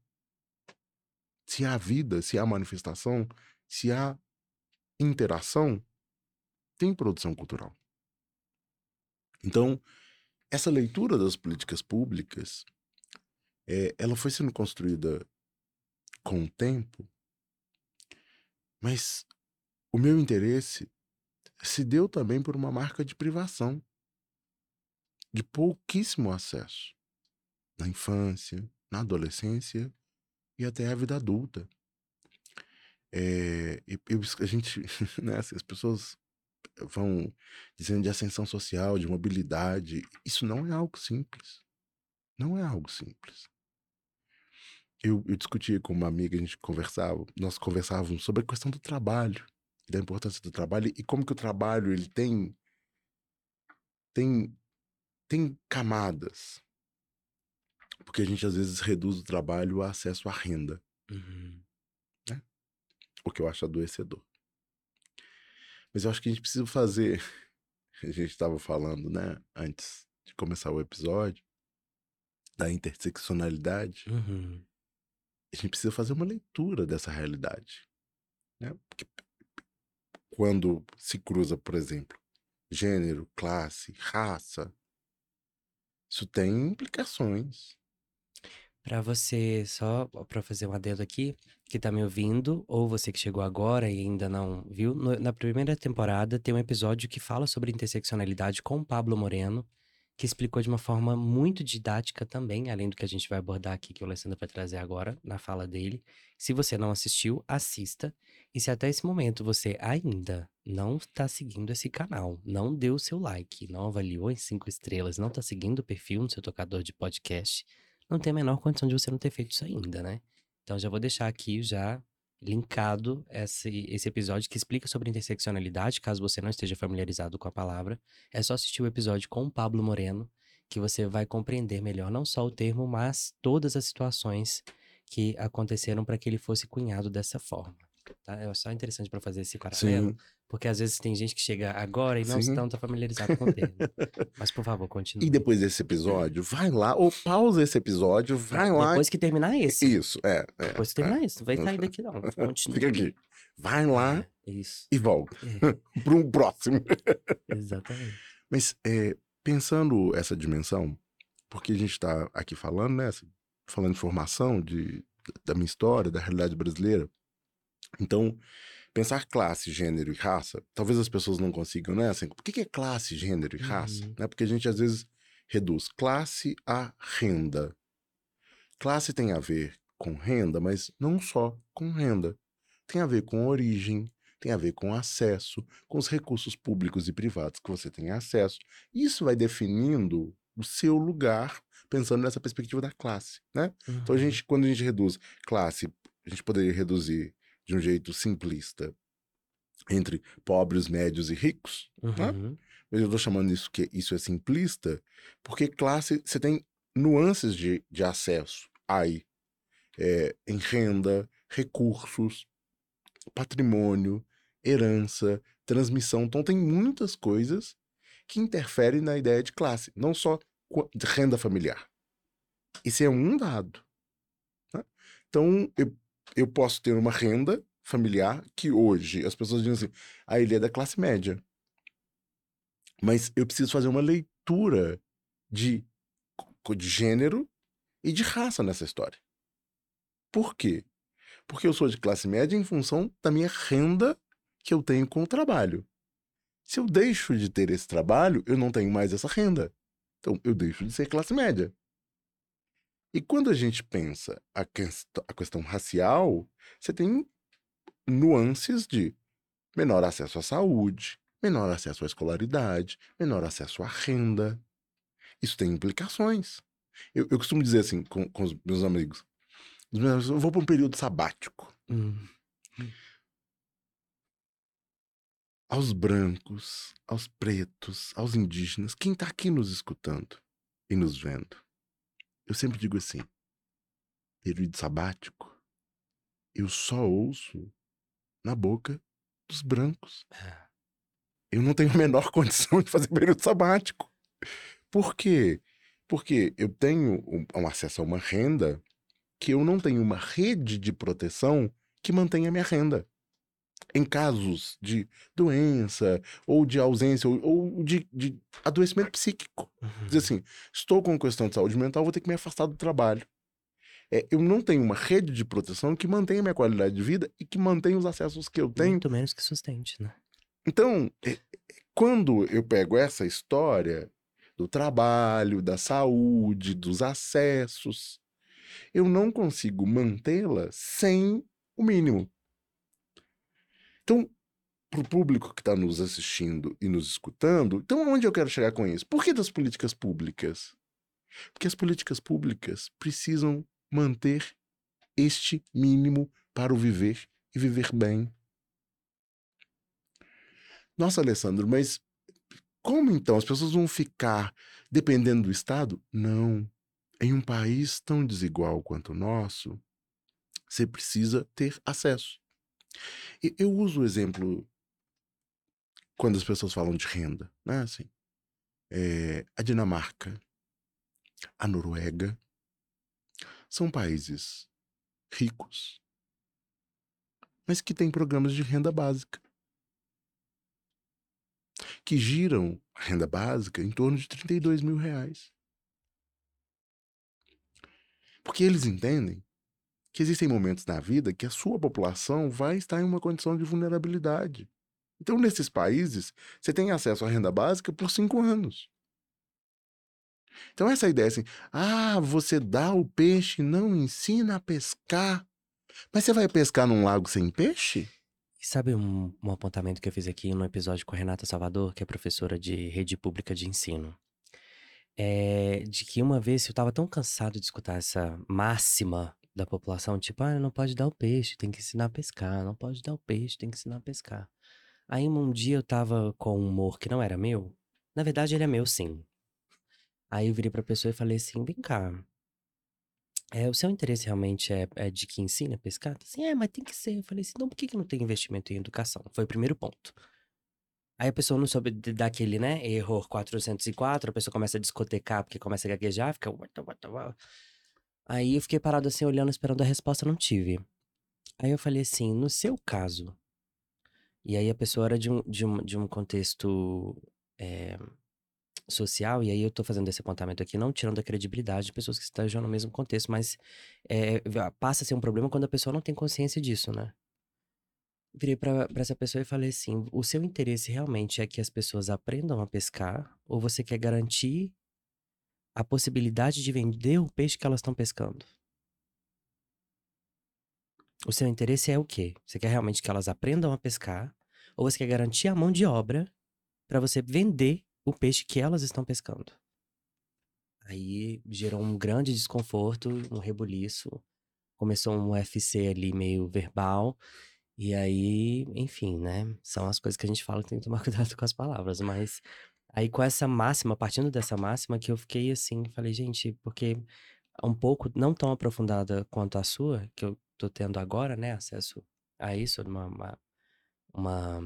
Se há vida, se há manifestação, se há interação, tem produção cultural. Então, essa leitura das políticas públicas, é, ela foi sendo construída com o tempo, mas o meu interesse se deu também por uma marca de privação de pouquíssimo acesso na infância, na adolescência e até a vida adulta. É, eu, a gente, *laughs* né, assim, as pessoas vão dizendo de ascensão social, de mobilidade. Isso não é algo simples. Não é algo simples. Eu, eu discutia com uma amiga, a gente conversava, nós conversávamos sobre a questão do trabalho, da importância do trabalho e como que o trabalho ele tem tem tem camadas. Porque a gente às vezes reduz o trabalho a acesso à renda. Uhum. Né? O que eu acho adoecedor. Mas eu acho que a gente precisa fazer. *laughs* A gente estava falando, né, antes de começar o episódio, da interseccionalidade. Uhum. A gente precisa fazer uma leitura dessa realidade. Né? Porque quando se cruza, por exemplo, gênero, classe, raça, isso tem implicações. Para você, só para fazer um adendo aqui, que tá me ouvindo, ou você que chegou agora e ainda não viu, no- na primeira temporada tem um episódio que fala sobre interseccionalidade com Pablo Moreno, que explicou de uma forma muito didática também, além do que a gente vai abordar aqui, que o Alessandro vai trazer agora na fala dele. Se você não assistiu, assista. E se até esse momento você ainda não está seguindo esse canal, não deu o seu like, não avaliou em cinco estrelas, não está seguindo o perfil no seu tocador de podcast, não tem a menor condição de você não ter feito isso ainda, né? Então já vou deixar aqui já linkado esse, esse episódio que explica sobre interseccionalidade, caso você não esteja familiarizado com a palavra. É só assistir o episódio com o Pablo Moreno, que você vai compreender melhor não só o termo, mas todas as situações que aconteceram para que ele fosse cunhado dessa forma. Tá? É só interessante para fazer esse paralelo, Sim. porque às vezes tem gente que chega agora e não está tão familiarizado com o termo. Mas por favor, continue. E depois desse episódio, vai lá, ou pausa esse episódio, vai depois lá. Depois que terminar esse. Isso, é. é depois que terminar é. esse, não vai sair daqui não. *laughs* Continua. Fica aqui. Vai lá é, isso. e volta é. *laughs* para um próximo. *laughs* Exatamente. Mas é, pensando essa dimensão, porque a gente está aqui falando, né? Falando de formação, de, da minha história, da realidade brasileira. Então, pensar classe, gênero e raça, talvez as pessoas não consigam, né? Assim, por que, é classe, gênero e raça? Uhum. Né? Porque a gente às vezes reduz classe a renda. Classe tem a ver com renda, mas não só com renda. Tem a ver com origem, tem a ver com acesso, com os recursos públicos e privados que você tem acesso. Isso vai definindo o seu lugar, pensando nessa perspectiva da classe, né? Então a Uhum. gente, quando a gente reduz classe, a gente poderia reduzir de um jeito simplista entre pobres, médios e ricos, né? Uhum. Mas eu tô chamando isso que isso é simplista, porque classe você tem nuances de, de acesso aí, é, em renda, recursos, patrimônio, herança, transmissão. Então tem muitas coisas que interferem na ideia de classe, não só de renda familiar. Esse é um dado. né? Então eu, eu posso ter uma renda familiar que hoje as pessoas dizem assim, ah, ele é da classe média. Mas eu preciso fazer uma leitura de, de gênero e de raça nessa história. Por quê? Porque eu sou de classe média em função da minha renda que eu tenho com o trabalho. Se eu deixo de ter esse trabalho, eu não tenho mais essa renda. Então eu deixo de ser classe média. E quando a gente pensa a, quest a questão racial, você tem nuances de menor acesso à saúde, menor acesso à escolaridade, menor acesso à renda. Isso tem implicações. Eu, eu costumo dizer assim com, com os meus amigos: os meus amigos, eu vou para um período sabático. Hum. Aos brancos, aos pretos, aos indígenas, quem está aqui nos escutando e nos vendo, eu sempre digo assim: período sabático, eu só ouço na boca dos brancos. É. eu não tenho a menor *laughs* condição de fazer período sabático. Por quê? Porque eu tenho um, um acesso a uma renda que eu não tenho uma rede de proteção que mantenha a minha renda. Em casos de doença, ou de ausência, ou, ou de, de adoecimento psíquico. Uhum. Dizer assim, estou com questão de saúde mental, vou ter que me afastar do trabalho. É, eu não tenho uma rede de proteção que mantenha a minha qualidade de vida e que mantenha os acessos que eu tenho Muito menos que sustente, né? então, é- é- quando eu pego essa história do trabalho, da saúde, dos acessos, eu não consigo mantê-la sem o mínimo. Então, para o público que está nos assistindo e nos escutando, então onde eu quero chegar com isso? Por que das políticas públicas? Porque as políticas públicas precisam manter este mínimo para o viver e viver bem. Nossa, Alessandro, mas como então? As pessoas vão ficar dependendo do Estado? Não. Em um país tão desigual quanto o nosso, você precisa ter acesso. Eu uso o exemplo quando as pessoas falam de renda, né? Assim, é, a Dinamarca, a Noruega, são países ricos, mas que têm programas de renda básica que giram a renda básica em torno de 32 mil reais. Porque eles entendem que existem momentos na vida que a sua população vai estar em uma condição de vulnerabilidade. Então, nesses países, você tem acesso à renda básica por cinco anos. Então, essa ideia assim, ah, você dá o peixe não ensina a pescar. Mas você vai pescar num lago sem peixe? E sabe um, um apontamento que eu fiz aqui no episódio com a Renata Salvador, que é professora de rede pública de ensino? É de que uma vez eu tava tão cansado de escutar essa máxima da população, tipo, ah, não pode dar o peixe, tem que ensinar a pescar, não pode dar o peixe, tem que ensinar a pescar. Aí um dia eu tava com um humor que não era meu. Na verdade, ele é meu, sim. Aí eu virei pra pessoa e falei assim: vem cá. É, o seu interesse realmente é, é de que ensina a pescar? Assim, é, mas tem que ser. Eu falei assim, então por que, que não tem investimento em educação? Foi o primeiro ponto. Aí a pessoa não soube d- dar aquele, né, erro 404, a pessoa começa a discotecar porque começa a gaguejar, fica... Aí eu fiquei parado assim, olhando, esperando a resposta, não tive. Aí eu falei assim, no seu caso... E aí a pessoa era de um, de um, de um contexto é, social, e aí eu tô fazendo esse apontamento aqui, não tirando a credibilidade de pessoas que estejam no mesmo contexto, mas é, passa a ser um problema quando a pessoa não tem consciência disso, né? Virei pra pra essa pessoa e falei assim: "O seu interesse realmente é que as pessoas aprendam a pescar ou você quer garantir a possibilidade de vender o peixe que elas estão pescando?" O seu interesse é o quê? Você quer realmente que elas aprendam a pescar ou você quer garantir a mão de obra pra você vender o peixe que elas estão pescando? Aí gerou um grande desconforto, um rebuliço, começou um UFC ali meio verbal, e aí, enfim, né, são as coisas que a gente fala tem que tomar *laughs* cuidado com as palavras, mas aí com essa máxima, partindo dessa máxima que eu fiquei assim, falei: "Gente" porque um pouco não tão aprofundada quanto a sua, que eu tô tendo agora, né, acesso a isso, uma uma uma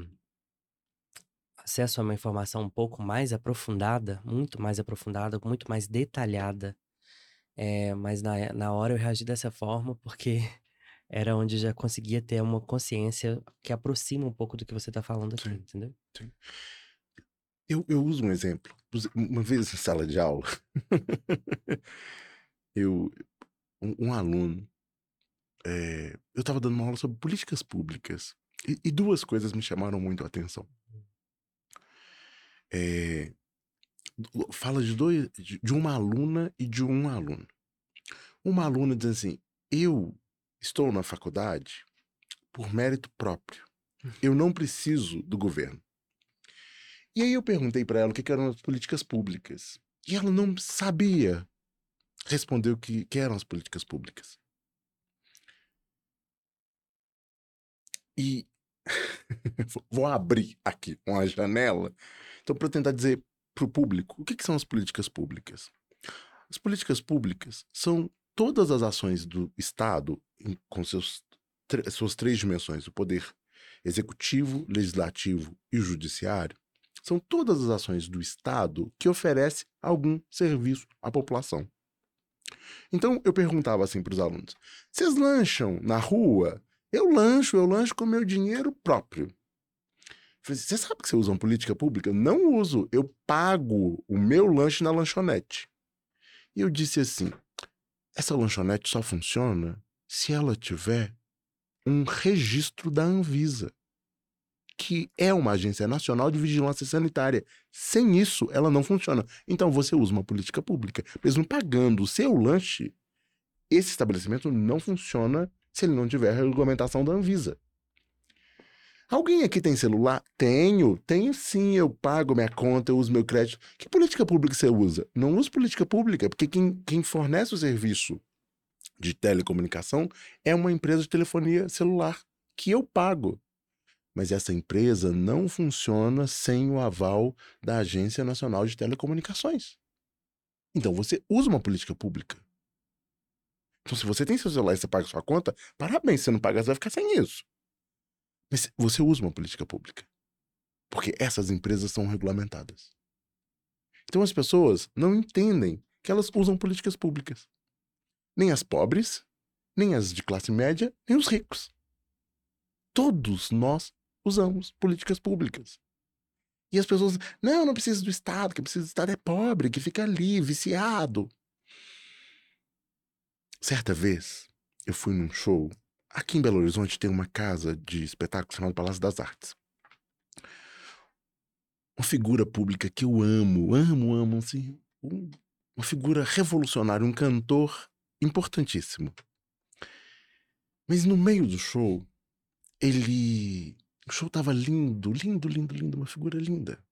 acesso a uma informação um pouco mais aprofundada, muito mais aprofundada, muito mais detalhada, eh, mas na e na hora eu reagi dessa forma, porque *laughs* era onde já conseguia ter uma consciência que aproxima um pouco do que você tá falando aqui, Sim, entendeu? sim. Eu eu uso um exemplo, uma vez em sala de aula, *laughs* eu um um aluno, eh, eu estava dando uma aula sobre políticas públicas, e e 2 coisas me chamaram muito a atenção. O fala de dois de uma aluna e de um aluno. Uma aluna diz assim: "Eu estou na faculdade por mérito próprio, eu não preciso do governo". E aí eu perguntei pra ela o que que eram as políticas públicas, e ela não sabia responder o que que eram as políticas públicas. E *laughs* vo vou abrir aqui uma janela, então eu tentar dizer para o público, o que que são as políticas públicas? As políticas públicas são todas as ações do estado com seus suas 3 dimensões, o poder executivo, legislativo e judiciário, são todas as ações do estado que oferece algum serviço à população. Então eu perguntava assim para os alunos: "Vocês lancham na rua?". "Eu lancho, eu lancho com meu dinheiro próprio". Falei: "Você sabe que você usa uma política pública?". "Não uso, eu pago o meu lanche na lanchonete". E eu disse assim: "Essa lanchonete só funciona se ela tiver um registro da Anvisa, que é uma agência nacional de vigilância sanitária, sem isso ela não funciona. Então você usa uma política pública, mesmo pagando o seu lanche, esse estabelecimento não funciona se ele não tiver a regulamentação da Anvisa". "Alguém aqui tem celular?". "Tenho, tenho sim, eu pago minha conta, eu uso meu crédito". "Que política pública você usa?". "Não uso política pública, porque quem quem fornece o serviço de telecomunicação é uma empresa de telefonia celular, que eu pago. Mas essa empresa não funciona sem o aval da Agência Nacional de Telecomunicações. Então você usa uma política pública". Então se você tem seu celular e você paga sua conta, parabéns, se não pagar você vai ficar sem isso. Mas você usa uma política pública, porque essas empresas são regulamentadas. Então as pessoas não entendem que elas usam políticas públicas. Nem as pobres, nem as de classe média, nem os ricos. Todos nós usamos políticas públicas. E as pessoas: "Não, não precisa do estado, quem precisa do estado é pobre, que fica ali viciado". Certa vez, eu fui num show, aqui em Belo Horizonte tem uma casa de espetáculo chamada Palácio das Artes. Uma figura pública que eu amo, amo, amo, assim, um uma figura revolucionária, um cantor importantíssimo. Mas no meio do show, ele o show estava lindo, lindo, lindo, lindo, uma figura linda.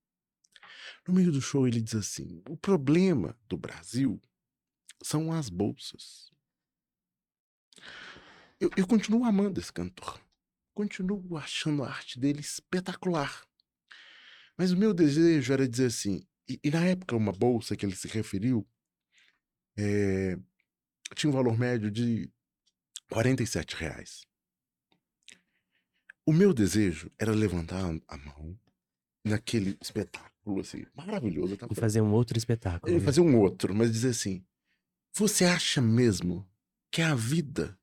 No meio do show ele diz assim: "O problema do Brasil são as bolsas". Eu eu continuo amando esse cantor, continuo achando a arte dele espetacular. Mas o meu desejo era dizer assim e e na época uma bolsa que ele se referiu, eh, tinha um valor médio de R$47,00. O meu desejo era levantar a mão naquele espetáculo, assim, maravilhoso, estava E fazer um outro espetáculo, e né. fazer um outro, mas dizer assim: "Você acha mesmo que a vida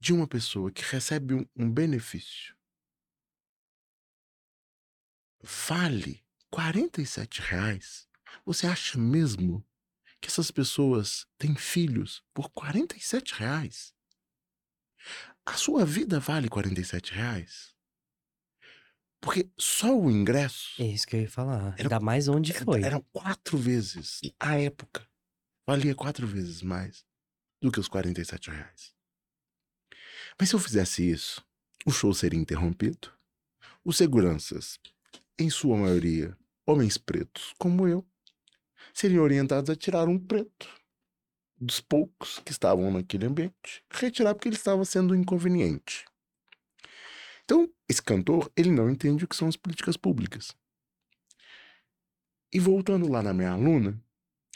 de uma pessoa que recebe um um benefício" "vale R$47,00? Você acha mesmo que essas pessoas têm filhos por R$47,00? A sua vida vale R$47,00? Porque só o ingresso É isso que eu ia falar. Era- Ainda mais onde era- foi. eram quatro vezes, à época, valia quatro vezes mais do que os 47 reais. Mas se eu fizesse isso, o show seria interrompido. Os seguranças, em sua maioria, homens pretos como eu, seriam orientados a tirar um preto dos poucos que estavam naquele ambiente, retirar porque ele estava sendo inconveniente. Então, esse cantor, ele não entende o que são as políticas públicas. E voltando lá na minha aluna,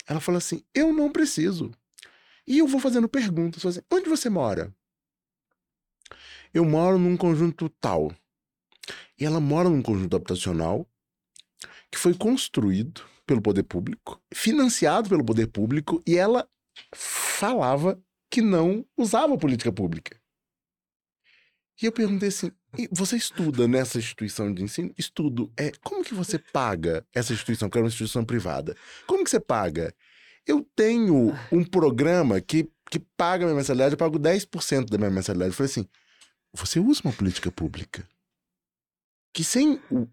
ela fala assim: Eu não preciso. E eu vou fazendo perguntas, fazendo, onde você mora? Eu moro num conjunto tal. E ela mora num conjunto habitacional que foi construído pelo poder público, financiado pelo poder público, e ela falava que não usava política pública. E eu perguntei assim: "E você estuda nessa instituição de ensino? Estudo. É, como que você paga essa instituição, que é uma instituição privada? Como que você paga? Eu tenho um programa que, que paga minha mensalidade, eu pago 10% da minha mensalidade. Eu falei assim: você usa uma política pública. Que sem o-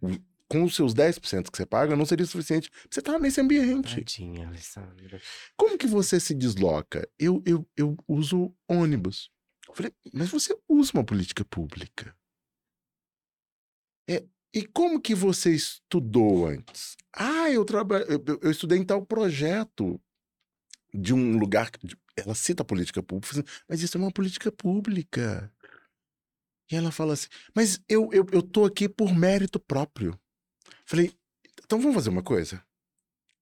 com os seus 10% que você paga, não seria suficiente você estar nesse ambiente. Tadinha, Alessandra. Como que você se desloca? Eu, eu, eu uso ônibus. Eu falei, mas você usa uma política pública. É, e como que você estudou antes? Ah, eu, traba... eu, eu- estudei em tal projeto de um lugar. que- Ela cita a política pública, assim, mas isso é uma política pública. E ela fala assim, mas eu, eu, eu tô aqui por mérito próprio. Falei, então vamos fazer uma coisa?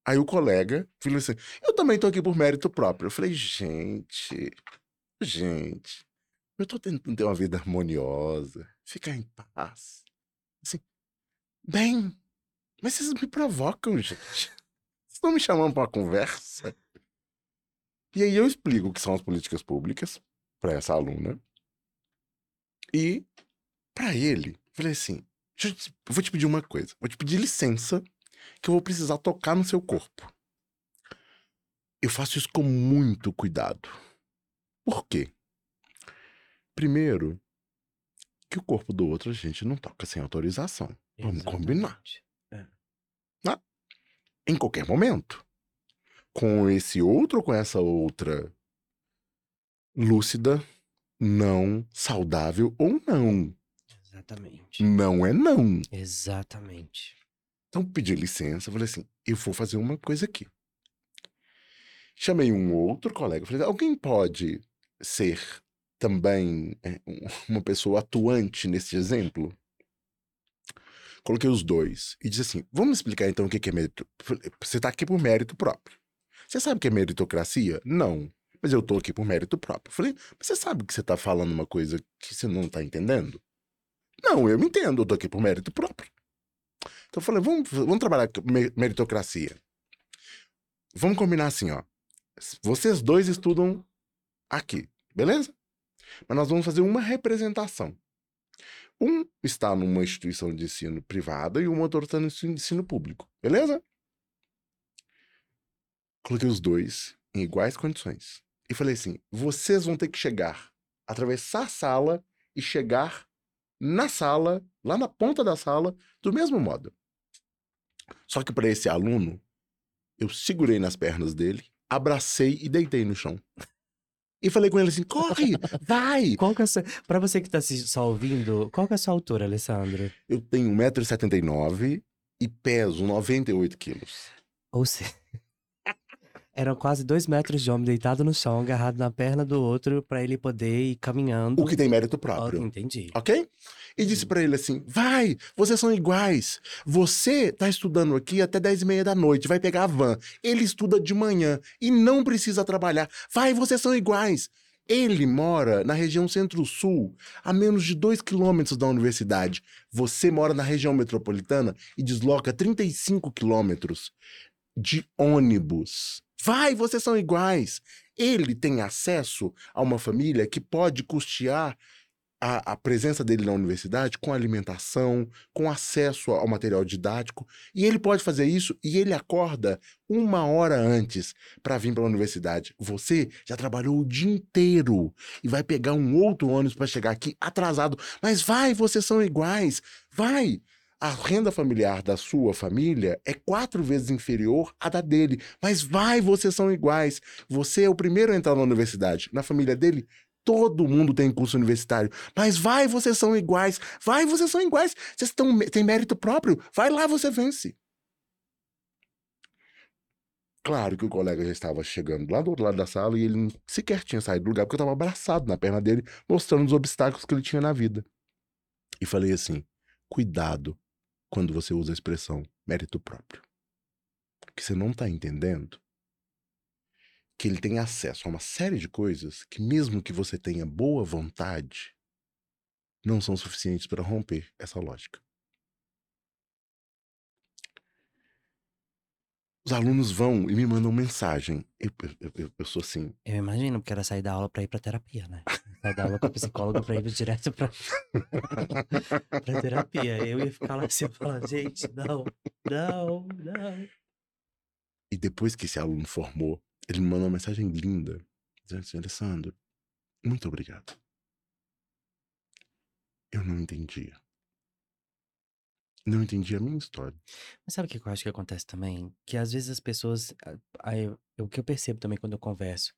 Aí o colega falou assim: Eu também tô aqui por mérito próprio. Eu falei, gente, gente, eu tô tentando ter uma vida harmoniosa, ficar em paz. Assim, bem, mas vocês me provocam, *laughs* gente. Vocês estão me chamando pra uma conversa? E aí eu explico o que são as políticas públicas para essa aluna. E para ele, falei assim: "Deixa eu te- eu vou te pedir uma coisa, vou te pedir licença que eu vou precisar tocar no seu corpo. Eu faço isso com muito cuidado. Por quê? Primeiro, que o corpo do outro a gente não toca sem autorização. Vamos combinar. Exatamente. Em qualquer momento. Com esse outro ou com essa outra lúcida, não, saudável ou não. Exatamente. Não é não. Exatamente. Então pedi licença, falei assim, eu vou fazer uma coisa aqui. Chamei um outro colega, falei, alguém pode ser também é, um- uma pessoa atuante nesse exemplo? Coloquei os dois e disse assim, vamos explicar então o que é mérito. Você está aqui por mérito próprio. Você sabe o que é meritocracia? Não. Mas eu estou aqui por mérito próprio. Falei, mas você sabe que você está falando uma coisa que você não está entendendo? Não, eu entendo, eu estou aqui por mérito próprio. Então eu falei, vamos, vamos trabalhar meritocracia. Vamos combinar assim, ó. Vocês dois estudam aqui, beleza? Mas nós vamos fazer uma representação. Um está numa instituição de ensino privada e o outro está no ensino público, beleza? Coloquei os dois em iguais condições. E falei assim: vocês vão ter que chegar, atravessar a sala e chegar na sala, lá na ponta da sala, do mesmo modo. Só que para esse aluno, eu segurei nas pernas dele, abracei e deitei no chão. E falei com ele assim: corre, vai! Qual que é a sua... Pra você que tá se- só ouvindo, qual que é a sua altura, Alessandro? Eu tenho 1,79m e peso 98 quilos. Ou seja, eram quase dois metros de homem deitado no chão, agarrado na perna do outro, pra ele poder ir caminhando. O que tem mérito próprio. Entendi. Ok? E disse pra ele assim: vai, vocês são iguais. Você tá estudando aqui até 10 e meia da noite, vai pegar a van. Ele estuda de manhã e não precisa trabalhar. Vai, vocês são iguais. Ele mora na região centro-sul, a menos de 2 quilômetros da universidade. Você mora na região metropolitana e desloca 35 quilômetros de ônibus. Vai, vocês são iguais. Ele tem acesso a uma família que pode custear a, a presença dele na universidade com alimentação, com acesso ao material didático. E ele pode fazer isso e ele acorda uma hora antes para vir para a universidade. Você já trabalhou o dia inteiro e vai pegar um outro ônibus para chegar aqui atrasado. Mas vai, vocês são iguais. Vai. A renda familiar da sua família é quatro vezes inferior à da dele. Mas vai, vocês são iguais. Você é o primeiro a entrar na universidade. Na família dele, todo mundo tem curso universitário. Mas vai, vocês são iguais. Vai, vocês são iguais. Vocês tão, têm mérito próprio. Vai lá, você vence. Claro que o colega já estava chegando lá do outro lado da sala e ele sequer tinha saído do lugar porque eu estava abraçado na perna dele, mostrando os obstáculos que ele tinha na vida. E falei assim: cuidado quando você usa a expressão mérito próprio. Que você não está entendendo que ele tem acesso a uma série de coisas que, mesmo que você tenha boa vontade, não são suficientes para romper essa lógica. Os alunos vão e me mandam mensagem. Eu, eu, eu, eu sou assim. Eu imagino, porque era sair da aula pra ir pra terapia, né? *laughs* Sair da aula com a psicóloga pra ir direto pra, *laughs* pra terapia. Eu ia ficar lá assim, eu falar, gente, não, não, não. E depois que esse aluno formou, ele me mandou uma mensagem linda, dizendo assim, Alessandro, muito obrigado. Eu não entendia não entendi a minha história. Mas sabe o que eu acho que acontece também? Que às vezes as pessoas. Aí, o que eu percebo também quando eu converso,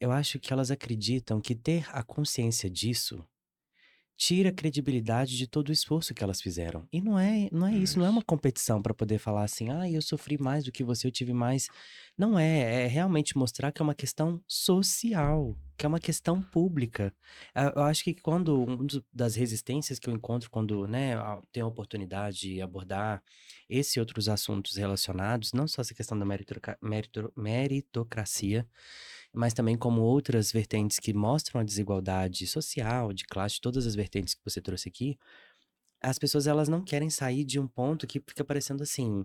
eu acho que elas acreditam que ter a consciência disso tira a credibilidade de todo o esforço que elas fizeram. E não é, não é isso, não é uma competição para poder falar assim, ah, eu sofri mais do que você, eu tive mais. Não é, é realmente mostrar que é uma questão social, que é uma questão pública. Eu acho que quando uma das resistências que eu encontro quando, né, tenho a oportunidade de abordar esse e outros assuntos relacionados, não só essa questão da meritocracia, mas também como outras vertentes que mostram a desigualdade social, de classe, todas as vertentes que você trouxe aqui, as pessoas elas não querem sair de um ponto que fica parecendo assim,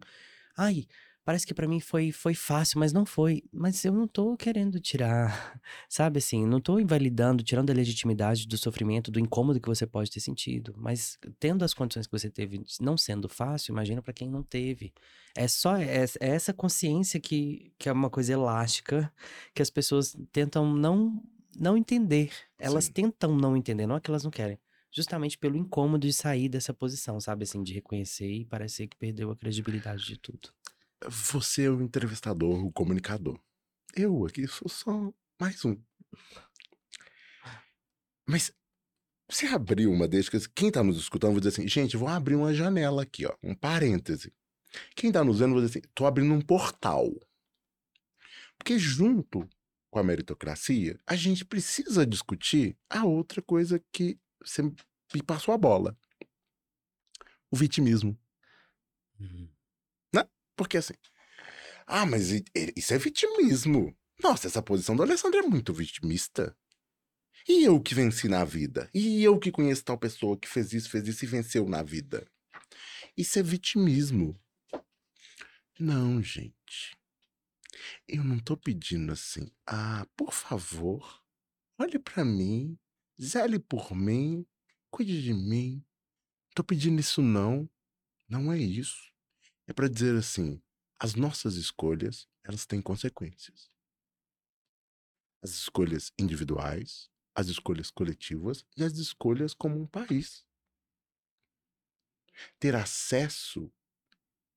ai, parece que para mim foi, foi fácil, mas não foi. Mas eu não tô querendo tirar, *laughs* sabe assim, não tô invalidando, tirando a legitimidade do sofrimento, do incômodo que você pode ter sentido. Mas tendo as condições que você teve, não sendo fácil, imagina para quem não teve. É só é, é essa consciência que, que é uma coisa elástica que as pessoas tentam não, não entender. Elas Sim. tentam não entender, não é que elas não querem justamente pelo incômodo de sair dessa posição, sabe? Assim, de reconhecer e parecer que perdeu a credibilidade de tudo. Você é o entrevistador, o comunicador. Eu aqui sou só mais um. Mas você abriu uma deixa, quem tá nos escutando vai dizer assim, gente, vou abrir uma janela aqui, ó, um parêntese. Quem tá nos vendo vai dizer assim, tô abrindo um portal. Porque junto com a meritocracia, a gente precisa discutir a outra coisa que você me passou a bola. O vitimismo. Uhum. Porque assim. Ah, mas isso é vitimismo. Nossa, essa posição do Alessandro é muito vitimista. E eu que venci na vida? E eu que conheço tal pessoa que fez isso, fez isso e venceu na vida? Isso é vitimismo. Não, gente. Eu não tô pedindo assim. Ah, por favor, olhe para mim, zele por mim, cuide de mim. Tô pedindo isso não. Não é isso é para dizer assim: as nossas escolhas, elas têm consequências. As escolhas individuais, as escolhas coletivas e as escolhas como um país. Ter acesso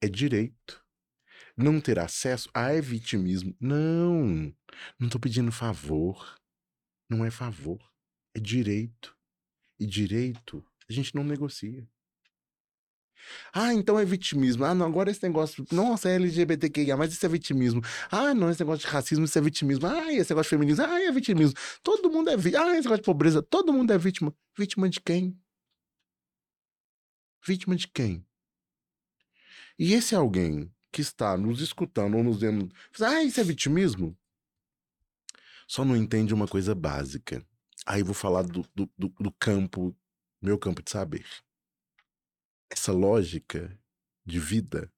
é direito. Não ter acesso ah, é vitimismo. Não, não estou pedindo favor. Não é favor, é direito. E direito a gente não negocia. Ah, então é vitimismo. Ah, não, agora esse negócio. Nossa, é LGBTQIA, mas isso é vitimismo. Ah, não, esse negócio de racismo, isso é vitimismo. Ah, esse negócio de feminismo, ah, é vitimismo. Todo mundo é vítima. Ah, esse negócio de pobreza, todo mundo é vítima. Vítima de quem? Vítima de quem? E esse alguém que está nos escutando ou nos vendo, ah, isso é vitimismo? Só não entende uma coisa básica. Aí vou falar do, do, do, do campo, meu campo de saber essa lógica de vida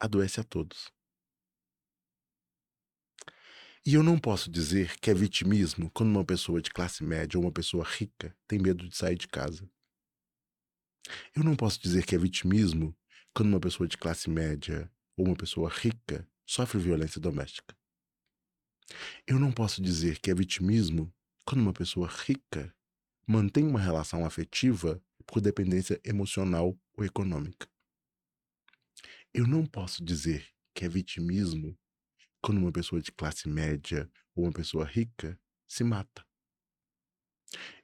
adoece a todos. E eu não posso dizer que é vitimismo quando uma pessoa de classe média ou uma pessoa rica tem medo de sair de casa. Eu não posso dizer que é vitimismo quando uma pessoa de classe média ou uma pessoa rica sofre violência doméstica. Eu não posso dizer que é vitimismo quando uma pessoa rica mantém uma relação afetiva por dependência emocional ou econômica. Eu não posso dizer que é vitimismo quando uma pessoa de classe média ou uma pessoa rica se mata.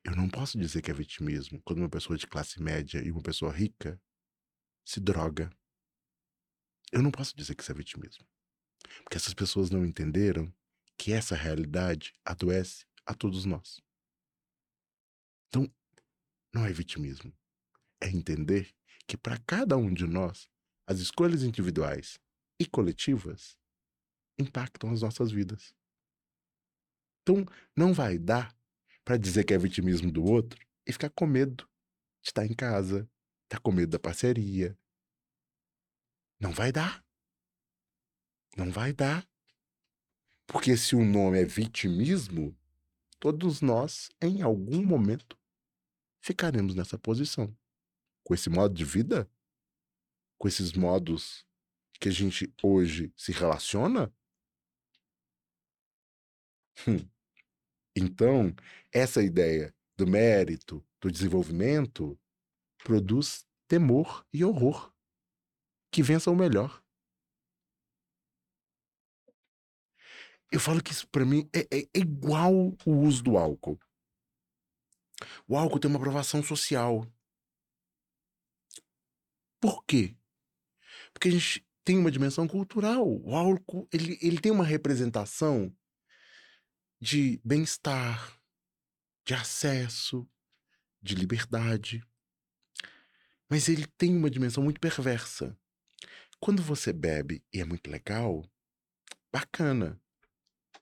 Eu não posso dizer que é vitimismo quando uma pessoa de classe média e uma pessoa rica se droga. Eu não posso dizer que isso é vitimismo. Porque essas pessoas não entenderam que essa realidade adoece a todos nós. Então, não é vitimismo. É entender que para cada um de nós, as escolhas individuais e coletivas impactam as nossas vidas. Então, não vai dar para dizer que é vitimismo do outro e ficar com medo de estar em casa, estar tá com medo da parceria. Não vai dar. Não vai dar. Porque se o nome é vitimismo, todos nós, em algum momento, ficaremos nessa posição. Com esse modo de vida, com esses modos que a gente hoje se relaciona. Hum. Então, essa ideia do mérito, do desenvolvimento, produz temor e horror. Que vença o melhor. Eu falo que isso para mim é, é, é, igual o uso do álcool. O álcool tem uma aprovação social. Por quê? Porque a gente tem uma dimensão cultural. O álcool ele, ele tem uma representação de bem-estar, de acesso, de liberdade. Mas ele tem uma dimensão muito perversa. Quando você bebe e é muito legal, bacana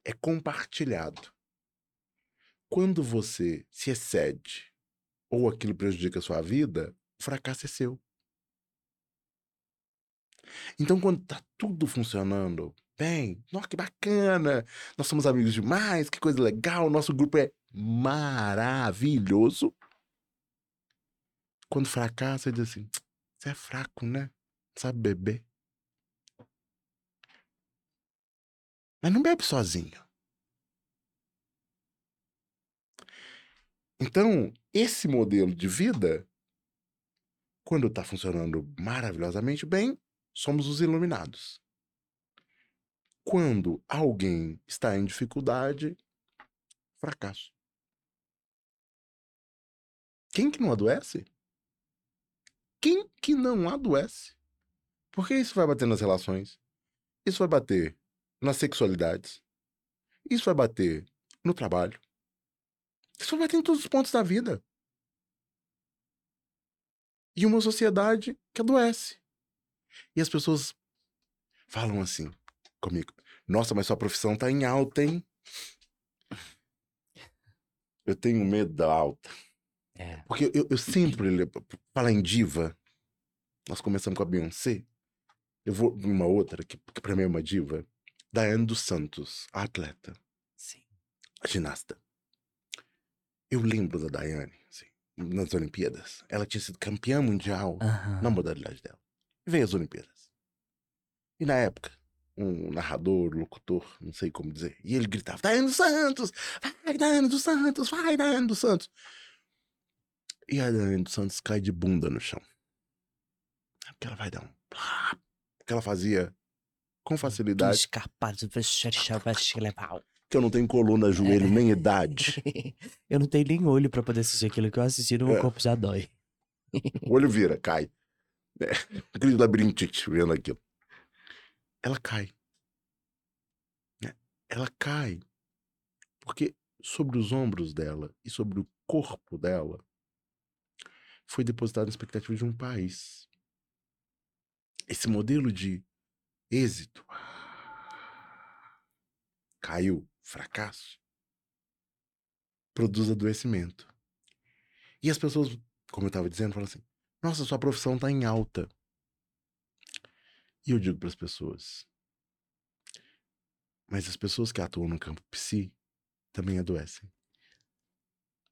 é compartilhado. Quando você se excede ou aquilo prejudica a sua vida, o fracasso é seu. Então, quando tá tudo funcionando bem, nossa, que bacana, nós somos amigos demais, que coisa legal, nosso grupo é maravilhoso. Quando fracassa, ele diz assim: você é fraco, né? Sabe beber. Mas não bebe sozinho. Então, esse modelo de vida, quando está funcionando maravilhosamente bem, somos os iluminados. Quando alguém está em dificuldade, fracasso. Quem que não adoece? Quem que não adoece? Porque isso vai bater nas relações, isso vai bater nas sexualidades. Isso vai bater no trabalho. Isso vai bater em todos os pontos da vida. E uma sociedade que adoece. E as pessoas falam assim comigo: Nossa, mas sua profissão tá em alta, hein? Eu tenho medo da alta. É. Porque eu, eu sempre, falar em diva, nós começamos com a Beyoncé. Eu vou uma outra, que, que pra mim é uma diva. Daiane dos Santos, a atleta. Sim. A ginasta. Eu lembro da Daiane, assim, nas Olimpíadas. Ela tinha sido campeã mundial na modalidade dela. E veio as Olimpíadas. E na época, um narrador, locutor, não sei como dizer, e ele gritava: Daiane dos Santos! Vai, Daiane dos Santos! Vai, Daiane dos Santos! E a Daiane dos Santos cai de bunda no chão. Porque ela vai dar um. Porque ela fazia com facilidade. Que eu não tenho coluna, joelho, é. nem *laughs* idade. eu não tenho nem olho para poder assistir aquilo que eu assisti, no meu é. corpo já dói. o olho vira, cai. É. Aquele labirintite vendo aquilo. Ela cai. É. Ela cai. Porque sobre os ombros dela e sobre o corpo dela foi depositada a expectativa de um país. Esse modelo de êxito. Caiu, fracasso. Produz adoecimento. E as pessoas, como eu estava dizendo, falam assim: nossa, sua profissão está em alta. E eu digo para as pessoas: mas as pessoas que atuam no campo psi também adoecem.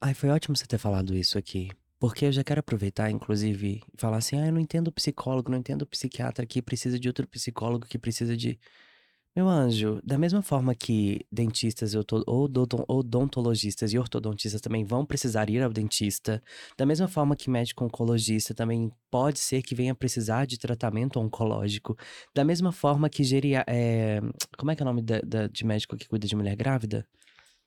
Ai, foi ótimo você ter falado isso aqui. Porque eu já quero aproveitar, inclusive, e falar assim: ah, eu não entendo psicólogo, não entendo psiquiatra que precisa de outro psicólogo que precisa de. Meu anjo, da mesma forma que dentistas e oto- odonto- odontologistas e ortodontistas também vão precisar ir ao dentista, da mesma forma que médico oncologista também pode ser que venha precisar de tratamento oncológico, da mesma forma que geria, é, como é que é o nome da- da- de médico que cuida de mulher grávida?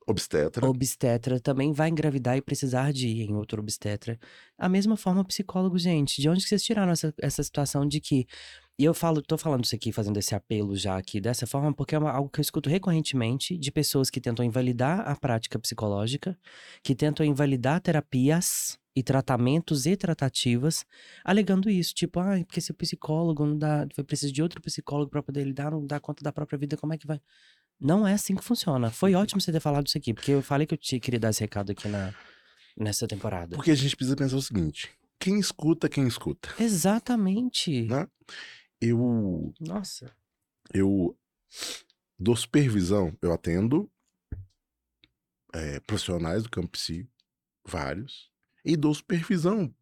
Obstetra. Obstetra também vai engravidar e precisar de ir em outro obstetra. A mesma forma, psicólogo, gente. De onde que vocês tiraram essa, essa situação de que. E eu falo, tô falando isso aqui, fazendo esse apelo já aqui dessa forma, porque é uma- algo que eu escuto recorrentemente de pessoas que tentam invalidar a prática psicológica, que tentam invalidar terapias e tratamentos e tratativas, alegando isso, tipo, ah, porque se o psicólogo não dá, vai precisar de outro psicólogo para poder lidar, não dá conta da própria vida, como é que vai? Não é assim que funciona. Foi ótimo você ter falado isso aqui, porque eu falei que eu te queria dar esse recado aqui na, nessa temporada. Porque a gente precisa pensar o seguinte: quem escuta, quem escuta. Exatamente. Né? Eu, Nossa. eu dou supervisão, eu atendo é, profissionais do campo psi, vários, e dou supervisão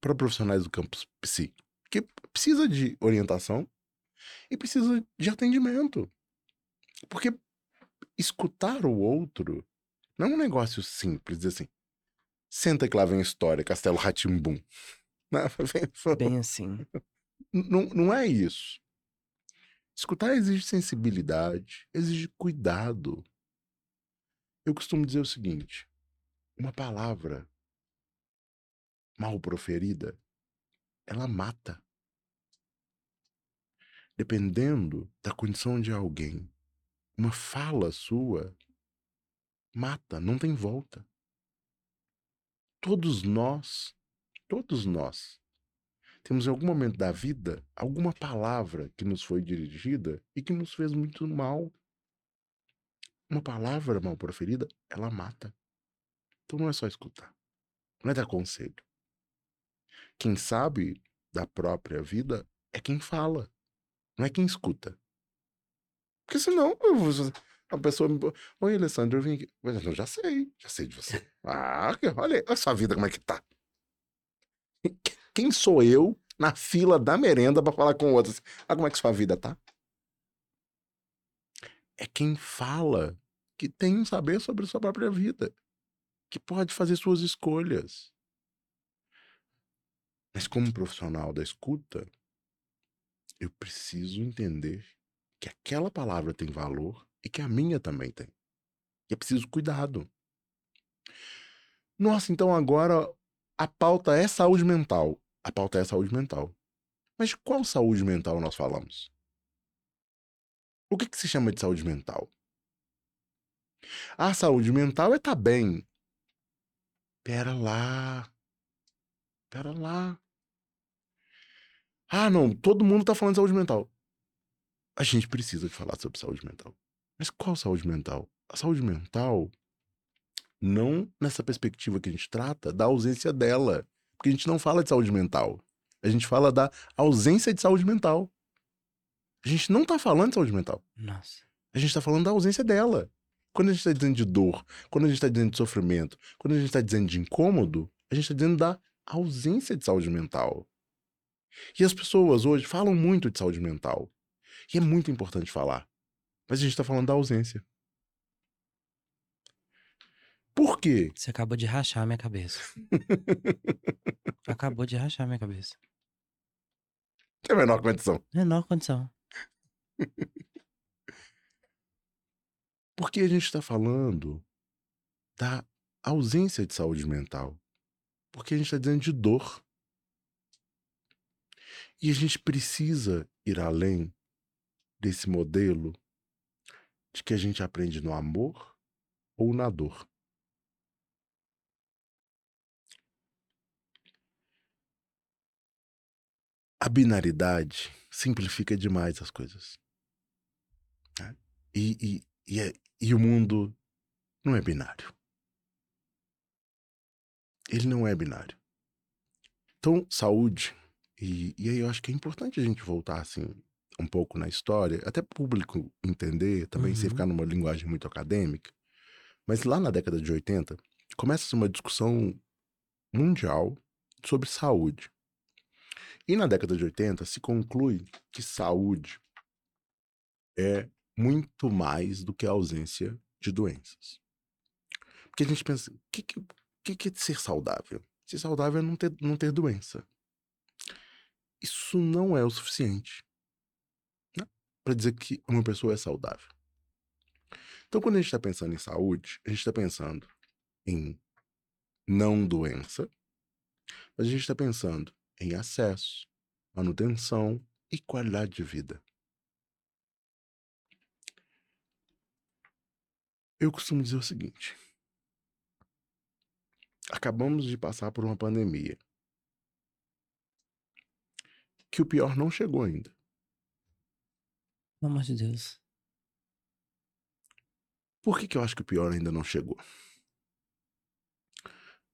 para profissionais do campo psi, que precisa de orientação e precisa de atendimento. Porque escutar o outro não é um negócio simples, dizer assim, senta que lá vem a história, Castelo Ratimbum. *laughs* Bem assim. Não, não é isso. Escutar exige sensibilidade, exige cuidado. Eu costumo dizer o seguinte: uma palavra mal proferida, ela mata. Dependendo da condição de alguém, uma fala sua mata, não tem volta. Todos nós, todos nós, temos em algum momento da vida alguma palavra que nos foi dirigida e que nos fez muito mal. Uma palavra mal proferida, ela mata. Então não é só escutar, não é dar conselho. Quem sabe da própria vida é quem fala, não é quem escuta. Porque senão a pessoa me. Oi, Alessandro, eu vim aqui. Mas eu já sei, já sei de você. *laughs* Ah, olha aí, olha a sua vida como é que tá. Quem sou eu na fila da merenda pra falar com outros? Ah, como é que sua vida tá? É quem fala que tem um saber sobre sua própria vida, que pode fazer suas escolhas. Mas como profissional da escuta, eu preciso entender que aquela palavra tem valor e que a minha também tem. E é preciso cuidado. Nossa, então agora a pauta é saúde mental. A pauta é saúde mental. Mas qual saúde mental nós falamos? O que, que se chama de saúde mental? A saúde mental é estar bem. Pera lá. Pera lá. Ah, não, todo mundo tá falando de saúde mental. A gente precisa de falar sobre saúde mental. Mas qual saúde mental? A saúde mental, não nessa perspectiva que a gente trata, da ausência dela. Porque a gente não fala de saúde mental. A gente fala da ausência de saúde mental. A gente não tá falando de saúde mental. Nossa. A gente tá falando da ausência dela. Quando a gente tá dizendo de dor, quando a gente tá dizendo de sofrimento, quando a gente tá dizendo de incômodo, a gente tá dizendo da ausência de saúde mental. E as pessoas hoje falam muito de saúde mental. E é muito importante falar. Mas a gente tá falando da ausência. Por quê? Você acabou de rachar a minha cabeça. *laughs* acabou de rachar a minha cabeça. Tem a menor condição. Menor condição. Porque a gente está falando da ausência de saúde mental. Porque a gente está dizendo de dor. E a gente precisa ir além desse modelo de que a gente aprende no amor ou na dor. A binaridade simplifica demais as coisas. né? E, e, e, é- e o mundo não é binário. Ele não é binário. Então, saúde. E, e aí eu acho que é importante a gente voltar assim um pouco na história, até público entender, também sem Uhum. ficar numa linguagem muito acadêmica. Mas lá na década de 80, começa uma discussão mundial sobre saúde. E na década de 80 se conclui que saúde é muito mais do que a ausência de doenças. Porque a gente pensa, o que, que, que é ser saudável? Ser saudável é não ter, não ter doença. Isso não é o suficiente né? para dizer que uma pessoa é saudável. Então, quando a gente está pensando em saúde, a gente está pensando em não doença, mas a gente está pensando em acesso, manutenção e qualidade de vida. Eu costumo dizer o seguinte: acabamos de passar por uma pandemia. Que o pior não chegou ainda. Pelo amor de Deus. Por que, que eu acho que o pior ainda não chegou?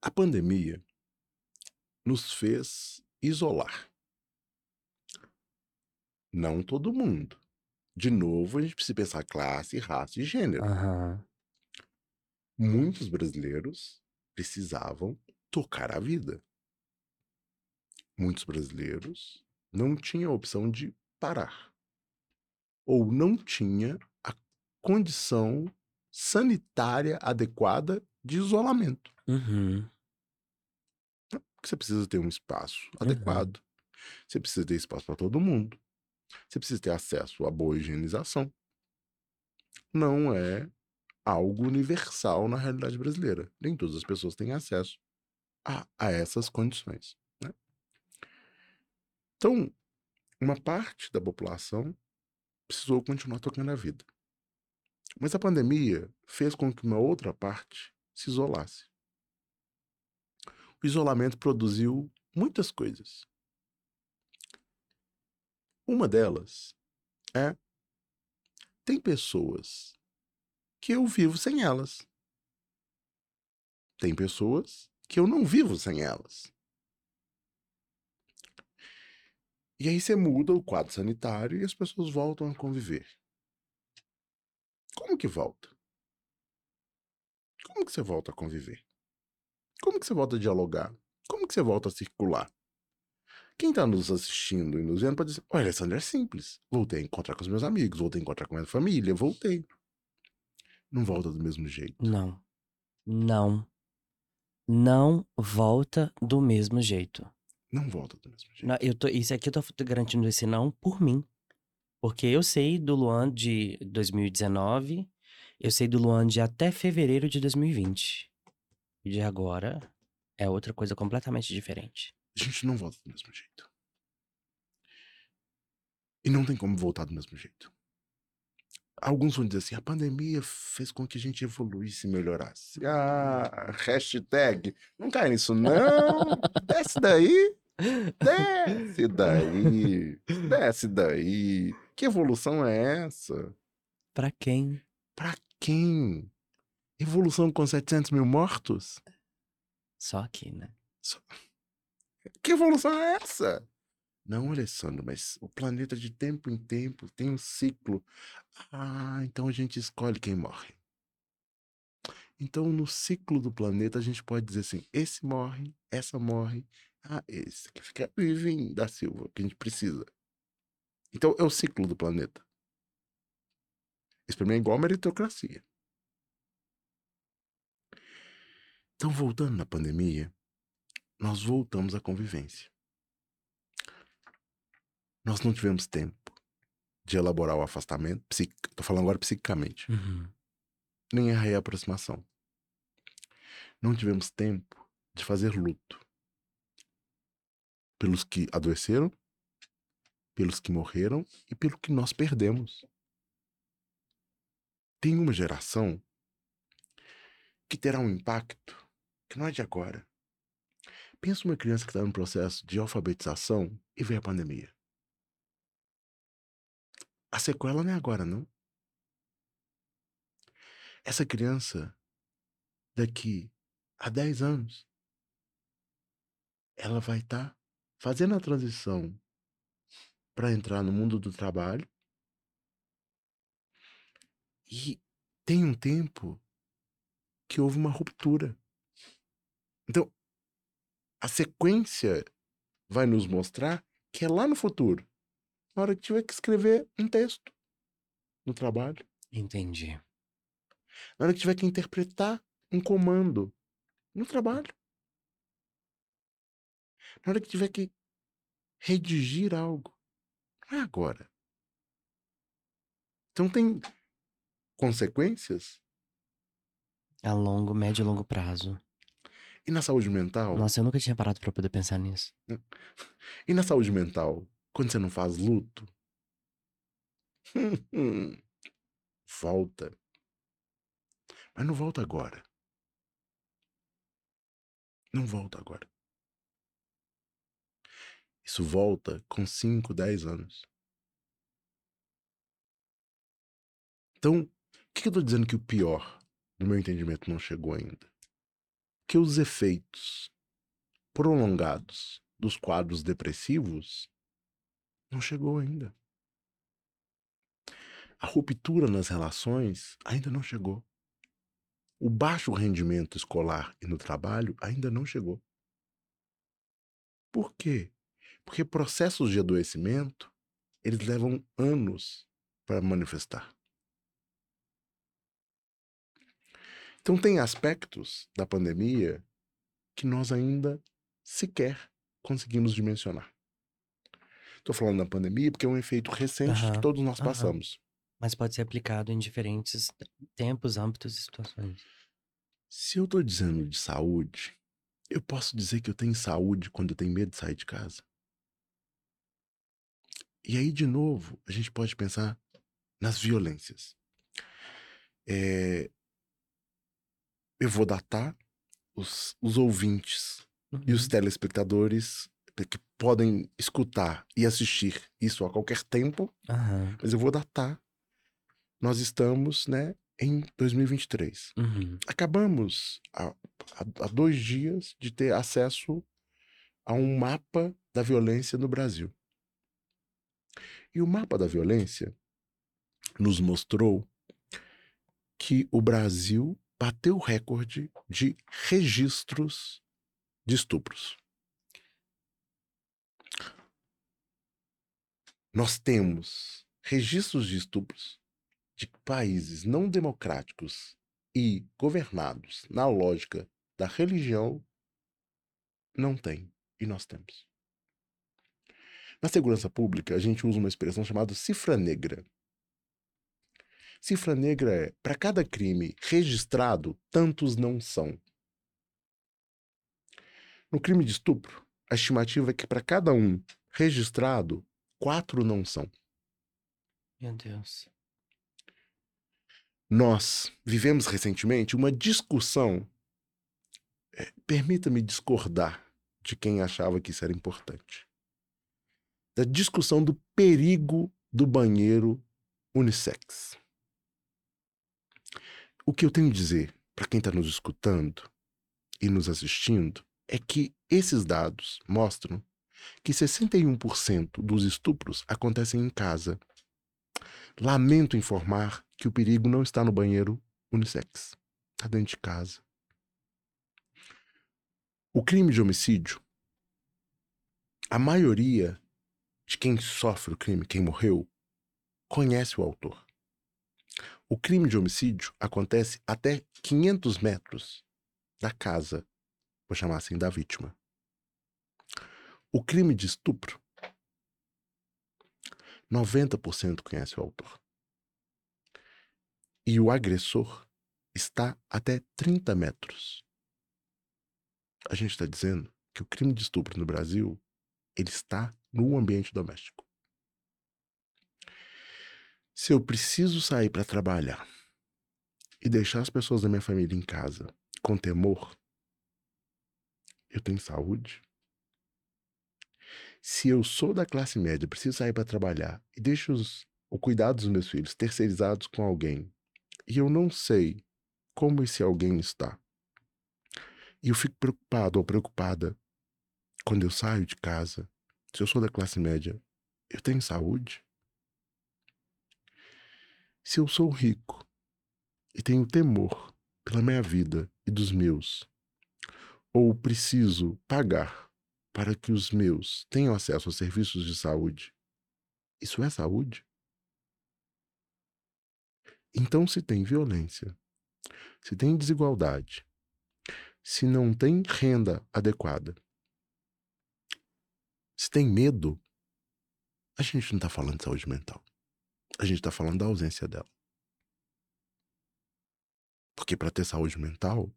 A pandemia nos fez isolar. Não todo mundo. De novo, a gente precisa pensar classe, raça e gênero. Aham. Muitos brasileiros precisavam tocar a vida. Muitos brasileiros não tinham a opção de parar. Ou não tinha a condição sanitária adequada de isolamento. Uhum. Porque você precisa ter um espaço Uhum. adequado. Você precisa ter espaço para todo mundo. Você precisa ter acesso a boa higienização. Não é algo universal na realidade brasileira. Nem todas as pessoas têm acesso a, a essas condições. né? Então, uma parte da população precisou continuar tocando a vida. Mas a pandemia fez com que uma outra parte se isolasse. O isolamento produziu muitas coisas. Uma delas é tem pessoas que eu vivo sem elas. Tem pessoas que eu não vivo sem elas. E aí você muda o quadro sanitário e as pessoas voltam a conviver. Como que volta? Como que você volta a conviver? Como que você volta a dialogar? Como que você volta a circular? Quem está nos assistindo e nos vendo pode dizer: Olha, Alessandro, é simples. Voltei a encontrar com os meus amigos, voltei a encontrar com a minha família, voltei. Não volta do mesmo jeito. Não. Não. Não volta do mesmo jeito. Não volta do mesmo jeito. Não, eu tô, isso aqui eu tô garantindo esse não por mim. Porque eu sei do Luan de 2019, eu sei do Luan de até fevereiro de 2020. De agora é outra coisa completamente diferente. A gente não volta do mesmo jeito. E não tem como voltar do mesmo jeito. Alguns vão dizer assim: a pandemia fez com que a gente evoluísse e melhorasse. Ah, hashtag. Não cai nisso, não. Desce daí. Desce daí. Desce daí. Que evolução é essa? Pra quem? Pra quem? Evolução com 700 mil mortos? Só aqui, né? *laughs* Que evolução é essa? Não, Alessandro, mas o planeta de tempo em tempo tem um ciclo. Ah, então a gente escolhe quem morre. Então, no ciclo do planeta, a gente pode dizer assim: esse morre, essa morre. Ah, esse aqui fica vivinho da Silva, que a gente precisa. Então, é o ciclo do planeta. Isso pra mim é igual a meritocracia. Então, voltando na pandemia, nós voltamos à convivência. Nós não tivemos tempo de elaborar o afastamento, psic... tô falando agora psicicamente, Uhum. nem a reaproximação. Não tivemos tempo de fazer luto pelos que adoeceram, pelos que morreram e pelo que nós perdemos. Tem uma geração que terá um impacto que não é de agora. Pensa uma criança que está no processo de alfabetização e vê a pandemia. A sequela não é agora, não. Essa criança, daqui a 10 anos, ela vai estar fazendo a transição para entrar no mundo do trabalho. E tem um tempo que houve uma ruptura. Então, a sequência vai nos mostrar que é lá no futuro, na hora que tiver que escrever um texto. no trabalho. Entendi. Na hora que tiver que interpretar um comando no trabalho. Na hora que tiver que redigir algo. Não é agora. Então tem consequências. A longo, médio e longo prazo. E na saúde mental? Nossa, eu nunca tinha parado pra poder pensar nisso. E na saúde mental? Quando você não faz luto? volta. Mas não volta agora. Não volta agora. Isso volta com 5, 10 anos. Então, o que eu estou dizendo que o pior, no meu entendimento, não chegou ainda? Que os efeitos prolongados dos quadros depressivos não chegou ainda. A ruptura nas relações ainda não chegou. O baixo rendimento escolar e no trabalho ainda não chegou. Por quê? Porque processos de adoecimento, eles levam anos para manifestar. Então tem aspectos da pandemia que nós ainda sequer conseguimos dimensionar. Estou falando da pandemia porque é um efeito recente Aham, que todos nós aham. passamos. Mas pode ser aplicado em diferentes tempos, âmbitos e situações. Se eu estou dizendo de saúde, eu posso dizer que eu tenho saúde quando eu tenho medo de sair de casa? E aí, de novo, a gente pode pensar nas violências. É, Eu vou datar os, os ouvintes e os Uhum. telespectadores que podem escutar e assistir isso a qualquer tempo, Aham. mas eu vou datar. Nós estamos, né, em 2023. Uhum. Acabamos há dois dias de ter acesso a um mapa da violência no Brasil. E o mapa da violência nos mostrou que o Brasil bateu o recorde de registros de estupros. Nós temos registros de estupros de países não democráticos e governados na lógica da religião não tem e nós temos. Na segurança pública, a gente usa uma expressão chamada cifra negra. Cifra negra é, para cada crime registrado, tantos não são. No crime de estupro, a estimativa é que para cada um registrado, quatro não são. Meu Deus. Nós vivemos recentemente uma discussão. é, Permita-me discordar de quem achava que isso era importante. Da discussão do perigo do banheiro unissex. O que eu tenho a dizer para quem está nos escutando e nos assistindo é que esses dados mostram que 61% dos estupros acontecem em casa. Lamento informar que o perigo não está no banheiro unissex, está dentro de casa. O crime de homicídio, a maioria de quem sofre o crime, quem morreu, conhece o autor. O crime de homicídio acontece até 500 metros da casa, vou chamar assim, da vítima. O crime de estupro, 90% conhece o autor. E o agressor está até 30 metros. A gente está dizendo que o crime de estupro no Brasil, ele está no ambiente doméstico. Se eu preciso sair para trabalhar e deixar as pessoas da minha família em casa com temor, eu tenho saúde? Se eu sou da classe média, preciso sair para trabalhar e deixo os, o cuidado dos meus filhos terceirizados com alguém, e eu não sei como esse alguém está, e eu fico preocupado ou preocupada quando eu saio de casa, se eu sou da classe média, eu tenho saúde? Se eu sou rico e tenho temor pela minha vida e dos meus, ou preciso pagar para que os meus tenham acesso a serviços de saúde, isso é saúde? Então, se tem violência, se tem desigualdade, se não tem renda adequada, se tem medo, a gente não está falando de saúde mental. A gente está falando da ausência dela. Porque para ter saúde mental,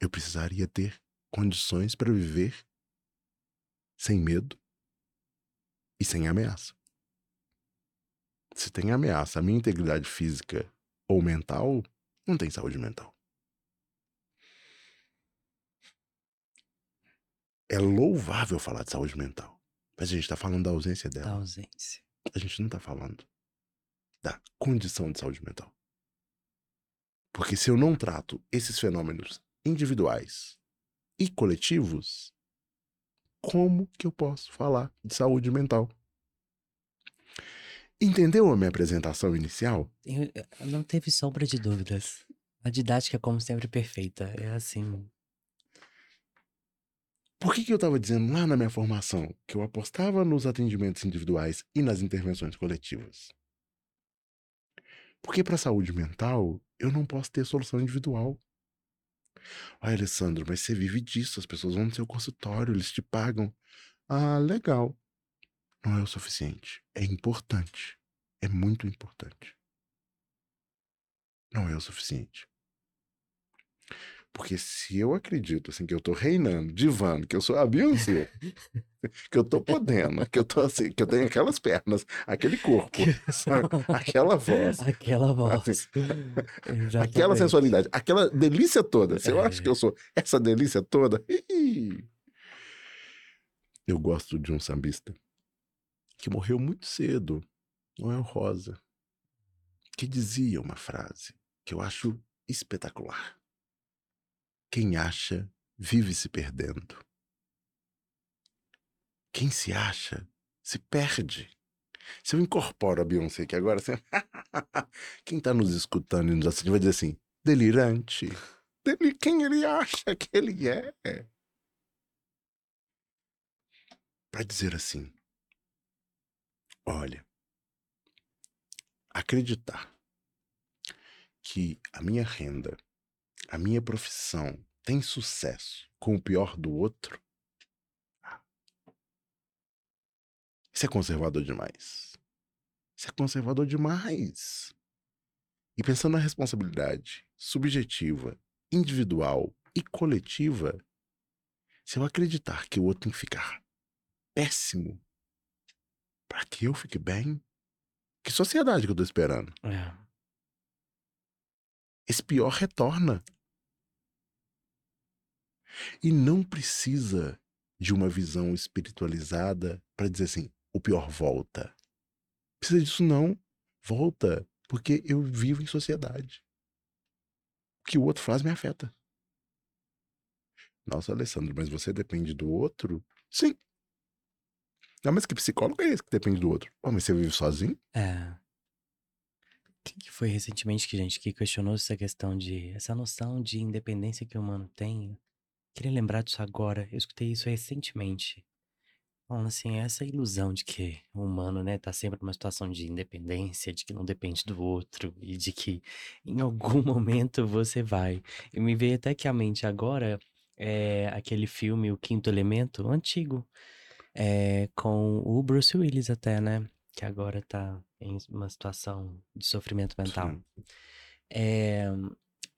eu precisaria ter condições para viver sem medo e sem ameaça. Se tem ameaça à minha integridade física ou mental, não tem saúde mental. É louvável falar de saúde mental, mas a gente está falando da ausência dela. Da ausência. A gente não está falando da condição de saúde mental. Porque se eu não trato esses fenômenos individuais e coletivos, como que eu posso falar de saúde mental? Entendeu a minha apresentação inicial? Eu, não teve sombra de dúvidas. A didática, como sempre, perfeita. É assim. Por que, que eu estava dizendo lá na minha formação que eu apostava nos atendimentos individuais e nas intervenções coletivas? Porque para a saúde mental, eu não posso ter solução individual. Ai, Alessandro, mas você vive disso, as pessoas vão no seu consultório, eles te pagam. Ah, legal. Não é o suficiente. É importante. É muito importante. Não é o suficiente. Porque se eu acredito assim que eu tô reinando, divando, que eu sou a Beyoncé, *laughs* que eu tô podendo, que eu tô assim, que eu tenho aquelas pernas, aquele corpo, aquela voz, aquela voz, aquela sensualidade, aquela delícia toda. Se eu é. acho que eu sou essa delícia toda, eu gosto de um sambista que morreu muito cedo, Noel Rosa, que dizia uma frase que eu acho espetacular. Quem acha, vive se perdendo. Quem se acha, se perde. Se eu incorporo a Beyoncé aqui agora, assim, *laughs* quem está nos escutando e nos assistindo vai dizer assim: delirante. Deli quem ele acha que ele é? Para dizer assim: olha, acreditar que a minha renda a minha profissão tem sucesso com o pior do outro, isso é conservador demais. Isso é conservador demais. E pensando na responsabilidade subjetiva, individual e coletiva, se eu acreditar que o outro tem que ficar péssimo para que eu fique bem, que sociedade que eu tô esperando? É esse pior retorna. E não precisa de uma visão espiritualizada para dizer assim: o pior volta. Precisa disso não. Volta, porque eu vivo em sociedade. O que o outro faz me afeta. Nossa, Alessandro, mas você depende do outro? Sim. Não, mas que psicólogo é esse que depende do outro? Oh, mas você vive sozinho? É. Quem que foi recentemente que, gente, que questionou essa questão de... Essa noção de independência que o humano tem? Queria lembrar disso agora. Eu escutei isso recentemente. Falando assim, essa ilusão de que o humano, né, tá sempre numa situação de independência, de que não depende do outro e de que em algum *laughs* momento você vai. E me veio até que a mente agora é aquele filme O Quinto Elemento, antigo, é, com o Bruce Willis até, né? que agora tá em uma situação de sofrimento mental. É,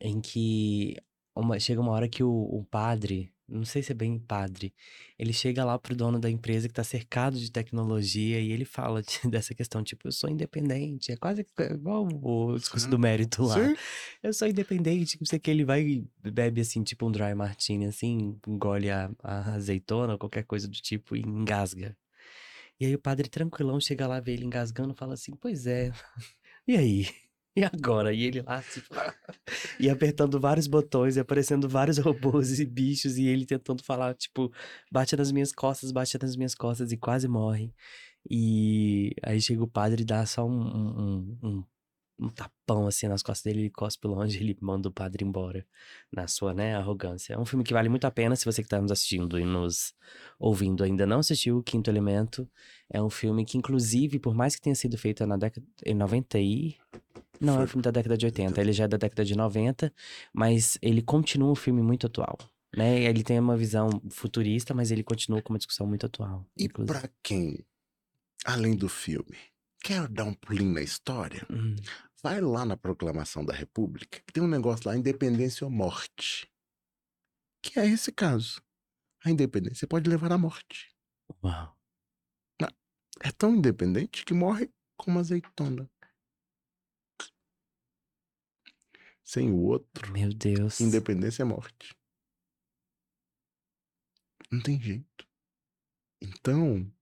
em que uma, chega uma hora que o, o, padre, não sei se é bem padre, ele chega lá pro dono da empresa que tá cercado de tecnologia e ele fala de, *laughs* dessa questão, tipo, eu sou independente, é quase igual o discurso Sim. do mérito lá. Sim. Eu sou independente, não sei que ele vai bebe assim, tipo um dry martini, assim, engole a, a azeitona, qualquer coisa do tipo e engasga. E aí o padre tranquilão chega lá, vê ele engasgando e fala assim: Pois é, *laughs* e aí? E agora? E ele lá, tipo, e apertando vários botões, e aparecendo vários *laughs* robôs e bichos, e ele tentando falar, tipo, bate nas minhas costas, bate nas minhas costas, e quase morre. E aí chega o padre e dá só um, um, um um tapão assim nas costas dele, ele cospe longe, *laughs* ele manda o padre embora na sua, né, arrogância. É um filme que vale muito a pena se você que está nos assistindo e nos ouvindo ainda não assistiu o Quinto Elemento. É um filme que inclusive, por mais que tenha sido feito na década em 90 e Não, é Foi- um filme da década de 80. Ele já é da década de 90, mas ele continua um filme muito atual. Né? Ele tem uma visão futurista, mas ele continua com uma discussão muito atual. E pra quem, além do filme, quer dar um pulinho na história, Hum, vai lá na Proclamação da República, que tem um negócio lá, independência ou morte. Que é esse caso. A independência pode levar à morte. Uau. É tão independente que morre como azeitona. Sem o outro, Meu Deus. independência é morte. Não tem jeito. Então,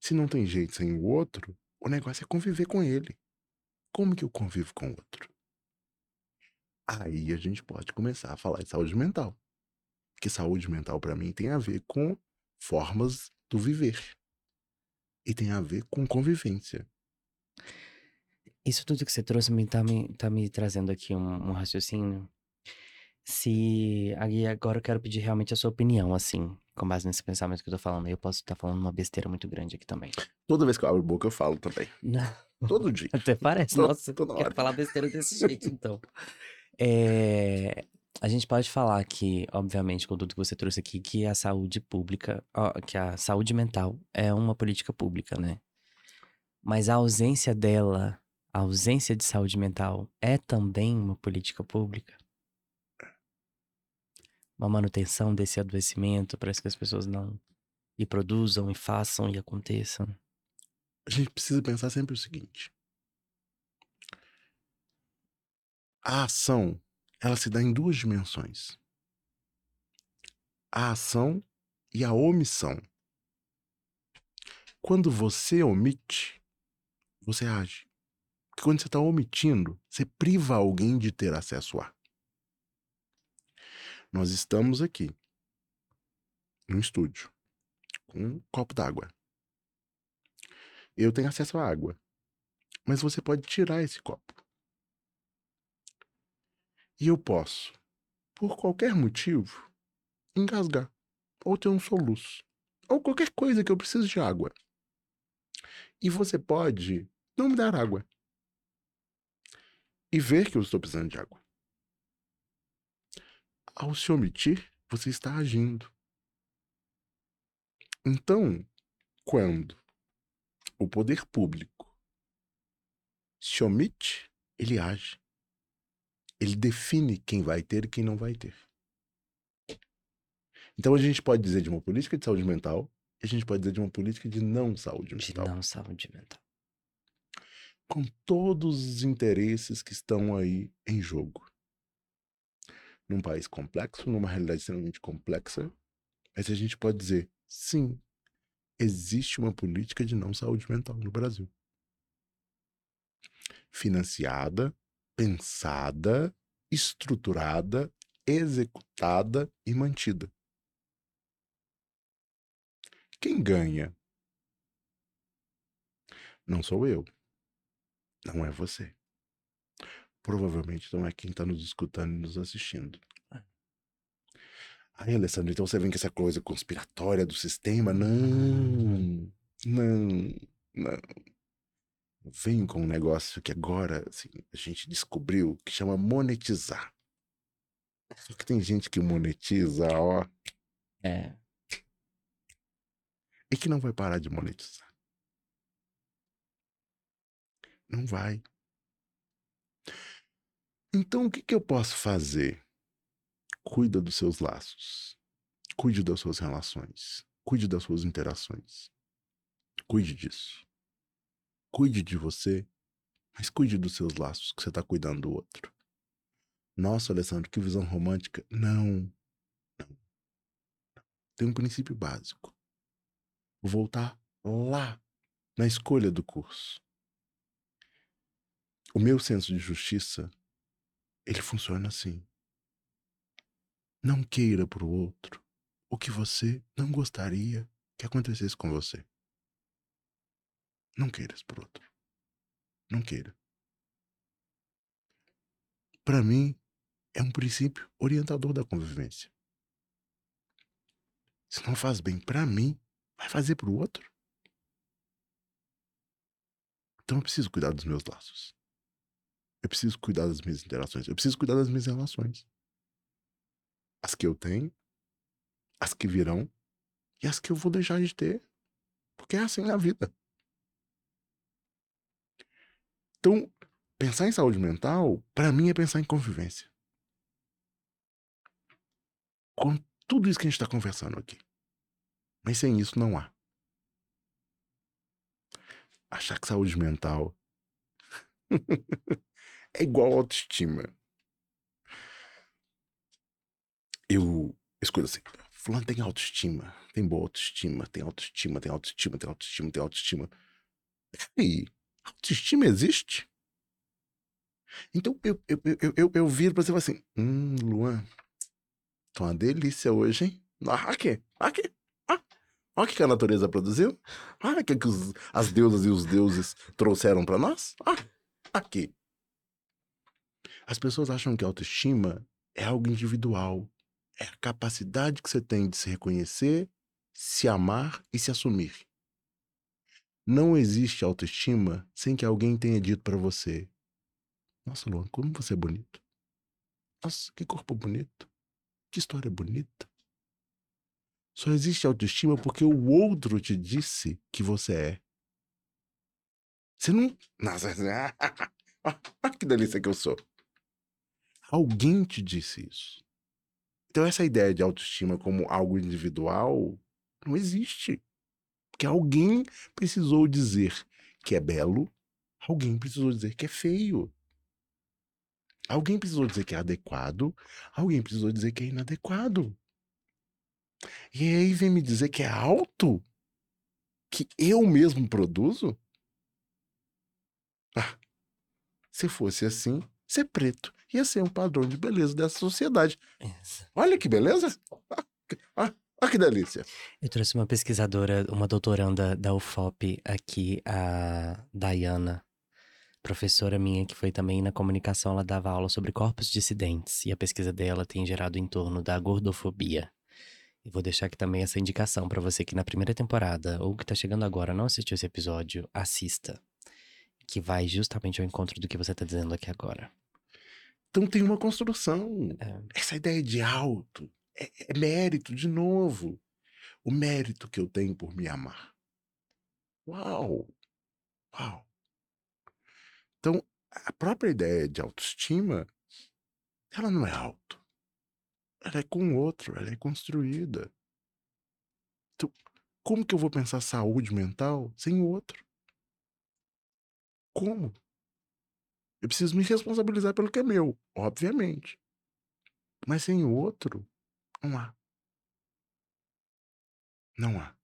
se não tem jeito sem o outro, o negócio é conviver com ele. Como que eu convivo com o outro? Aí a gente pode começar a falar de saúde mental. Que saúde mental, para mim, tem a ver com formas do viver. E tem a ver com convivência. Isso tudo que você trouxe me tá me, tá me trazendo aqui um, um raciocínio. Se. Aí agora eu quero pedir realmente a sua opinião, assim, com base nesse pensamento que eu tô falando. Eu posso estar falando uma besteira muito grande aqui também. Toda vez que eu abro boca, eu falo também. Todo dia. *laughs* Até parece, nossa, toda quero hora. falar besteira desse *laughs* jeito, então. É, a gente pode falar que, obviamente, com tudo que você trouxe aqui, que a saúde pública, ó, que a saúde mental é uma política pública, né? Mas a ausência dela, a ausência de saúde mental é também uma política pública? Uma manutenção desse adoecimento para que as pessoas não e produzam e façam e aconteçam. A gente precisa pensar sempre o seguinte: a ação, ela se dá em duas dimensões: a ação e a omissão. Quando você omite, você age. Porque quando você está omitindo, você priva alguém de ter acesso a. Nós estamos aqui, no estúdio, com um copo d'água. Eu tenho acesso à água. Mas você pode tirar esse copo. E eu posso, por qualquer motivo, engasgar. Ou ter um soluço. Ou qualquer coisa que eu preciso de água. E você pode não me dar água. E ver que eu estou precisando de água. Ao se omitir, você está agindo. Então, quando o poder público se omite, ele age. Ele define quem vai ter e quem não vai ter. Então a gente pode dizer de uma política de saúde mental e a gente pode dizer de uma política de não saúde De mental. não saúde mental. Com todos os interesses que estão aí em jogo. Num país complexo, numa realidade extremamente complexa, mas a gente pode dizer, sim, existe uma política de não saúde mental no Brasil. Financiada, pensada, estruturada, executada e mantida. Quem ganha? Não sou eu. Não é você. Provavelmente não é quem está nos escutando e nos assistindo. Aí, Alessandro, então você vem com essa coisa conspiratória do sistema? Não, não, não. Vem com um negócio que agora assim, a gente descobriu que chama monetizar. Só que tem gente que monetiza, ó, É. e que não vai parar de monetizar. Não vai. Então, o que, que eu posso fazer? Cuida dos seus laços. Cuide das suas relações. Cuide das suas interações. Cuide disso. Cuide de você, mas cuide dos seus laços, que você está cuidando do outro. Nossa, Alessandro, que visão romântica. Não. Não. Tem um princípio básico. Vou voltar lá, na escolha do curso. O meu senso de justiça, ele funciona assim. Não queira para o outro o que você não gostaria que acontecesse com você. Não queiras por outro. Não queira. Para mim, é um princípio orientador da convivência. Se não faz bem para mim, vai fazer para o outro. Então eu preciso cuidar dos meus laços. Eu preciso cuidar das minhas interações. Eu preciso cuidar das minhas relações. As que eu tenho, as que virão e as que eu vou deixar de ter. Porque é assim na vida. Então, pensar em saúde mental, para mim, é pensar em convivência. Com tudo isso que a gente está conversando aqui. Mas sem isso não há. Achar que saúde mental *laughs* é igual autoestima. Eu escuto assim, fulano tem autoestima, tem boa autoestima, tem autoestima, tem autoestima, tem autoestima, tem autoestima. E autoestima existe? Então eu, eu, eu, eu, eu viro pra você e falo assim: Hum, Luan, tá uma delícia hoje, hein? Ah, aqui, aqui. Ah, olha o que a natureza produziu. Olha o que, que as deusas e os deuses trouxeram para nós. Ah, aqui. As pessoas acham que autoestima é algo individual. É a capacidade que você tem de se reconhecer, se amar e se assumir. Não existe autoestima sem que alguém tenha dito para você: Nossa, Luan, como você é bonito. Nossa, que corpo bonito. Que história bonita. Só existe autoestima porque o outro te disse que você é. Você não. *laughs* Nossa, *laughs* olha que delícia que eu sou. Alguém te disse isso. Então, essa ideia de autoestima como algo individual não existe. Porque alguém precisou dizer que é belo, alguém precisou dizer que é feio. Alguém precisou dizer que é adequado, alguém precisou dizer que é inadequado. E aí vem me dizer que é alto? Que eu mesmo produzo? Ah, se fosse assim, ser preto ia ser um padrão de beleza dessa sociedade. Isso. Olha que beleza! Ah, ah, ah, que delícia! Eu trouxe uma pesquisadora, uma doutoranda da UFOP aqui, a Diana, professora minha que foi também na comunicação, ela dava aula sobre corpos dissidentes e a pesquisa dela tem gerado em torno da gordofobia. E vou deixar aqui também essa indicação para você que na primeira temporada ou que tá chegando agora não assistiu esse episódio, assista, que vai justamente ao encontro do que você tá dizendo aqui agora. Então tem uma construção. É. Essa ideia de alto é, é mérito, de novo. O mérito que eu tenho por me amar. Uau! Uau! Então, a própria ideia de autoestima, ela não é alto. Ela é com o outro, ela é construída. Então, como que eu vou pensar saúde mental sem o outro? Como? Eu preciso me responsabilizar pelo que é meu, obviamente. Mas sem o outro, não há. Não há.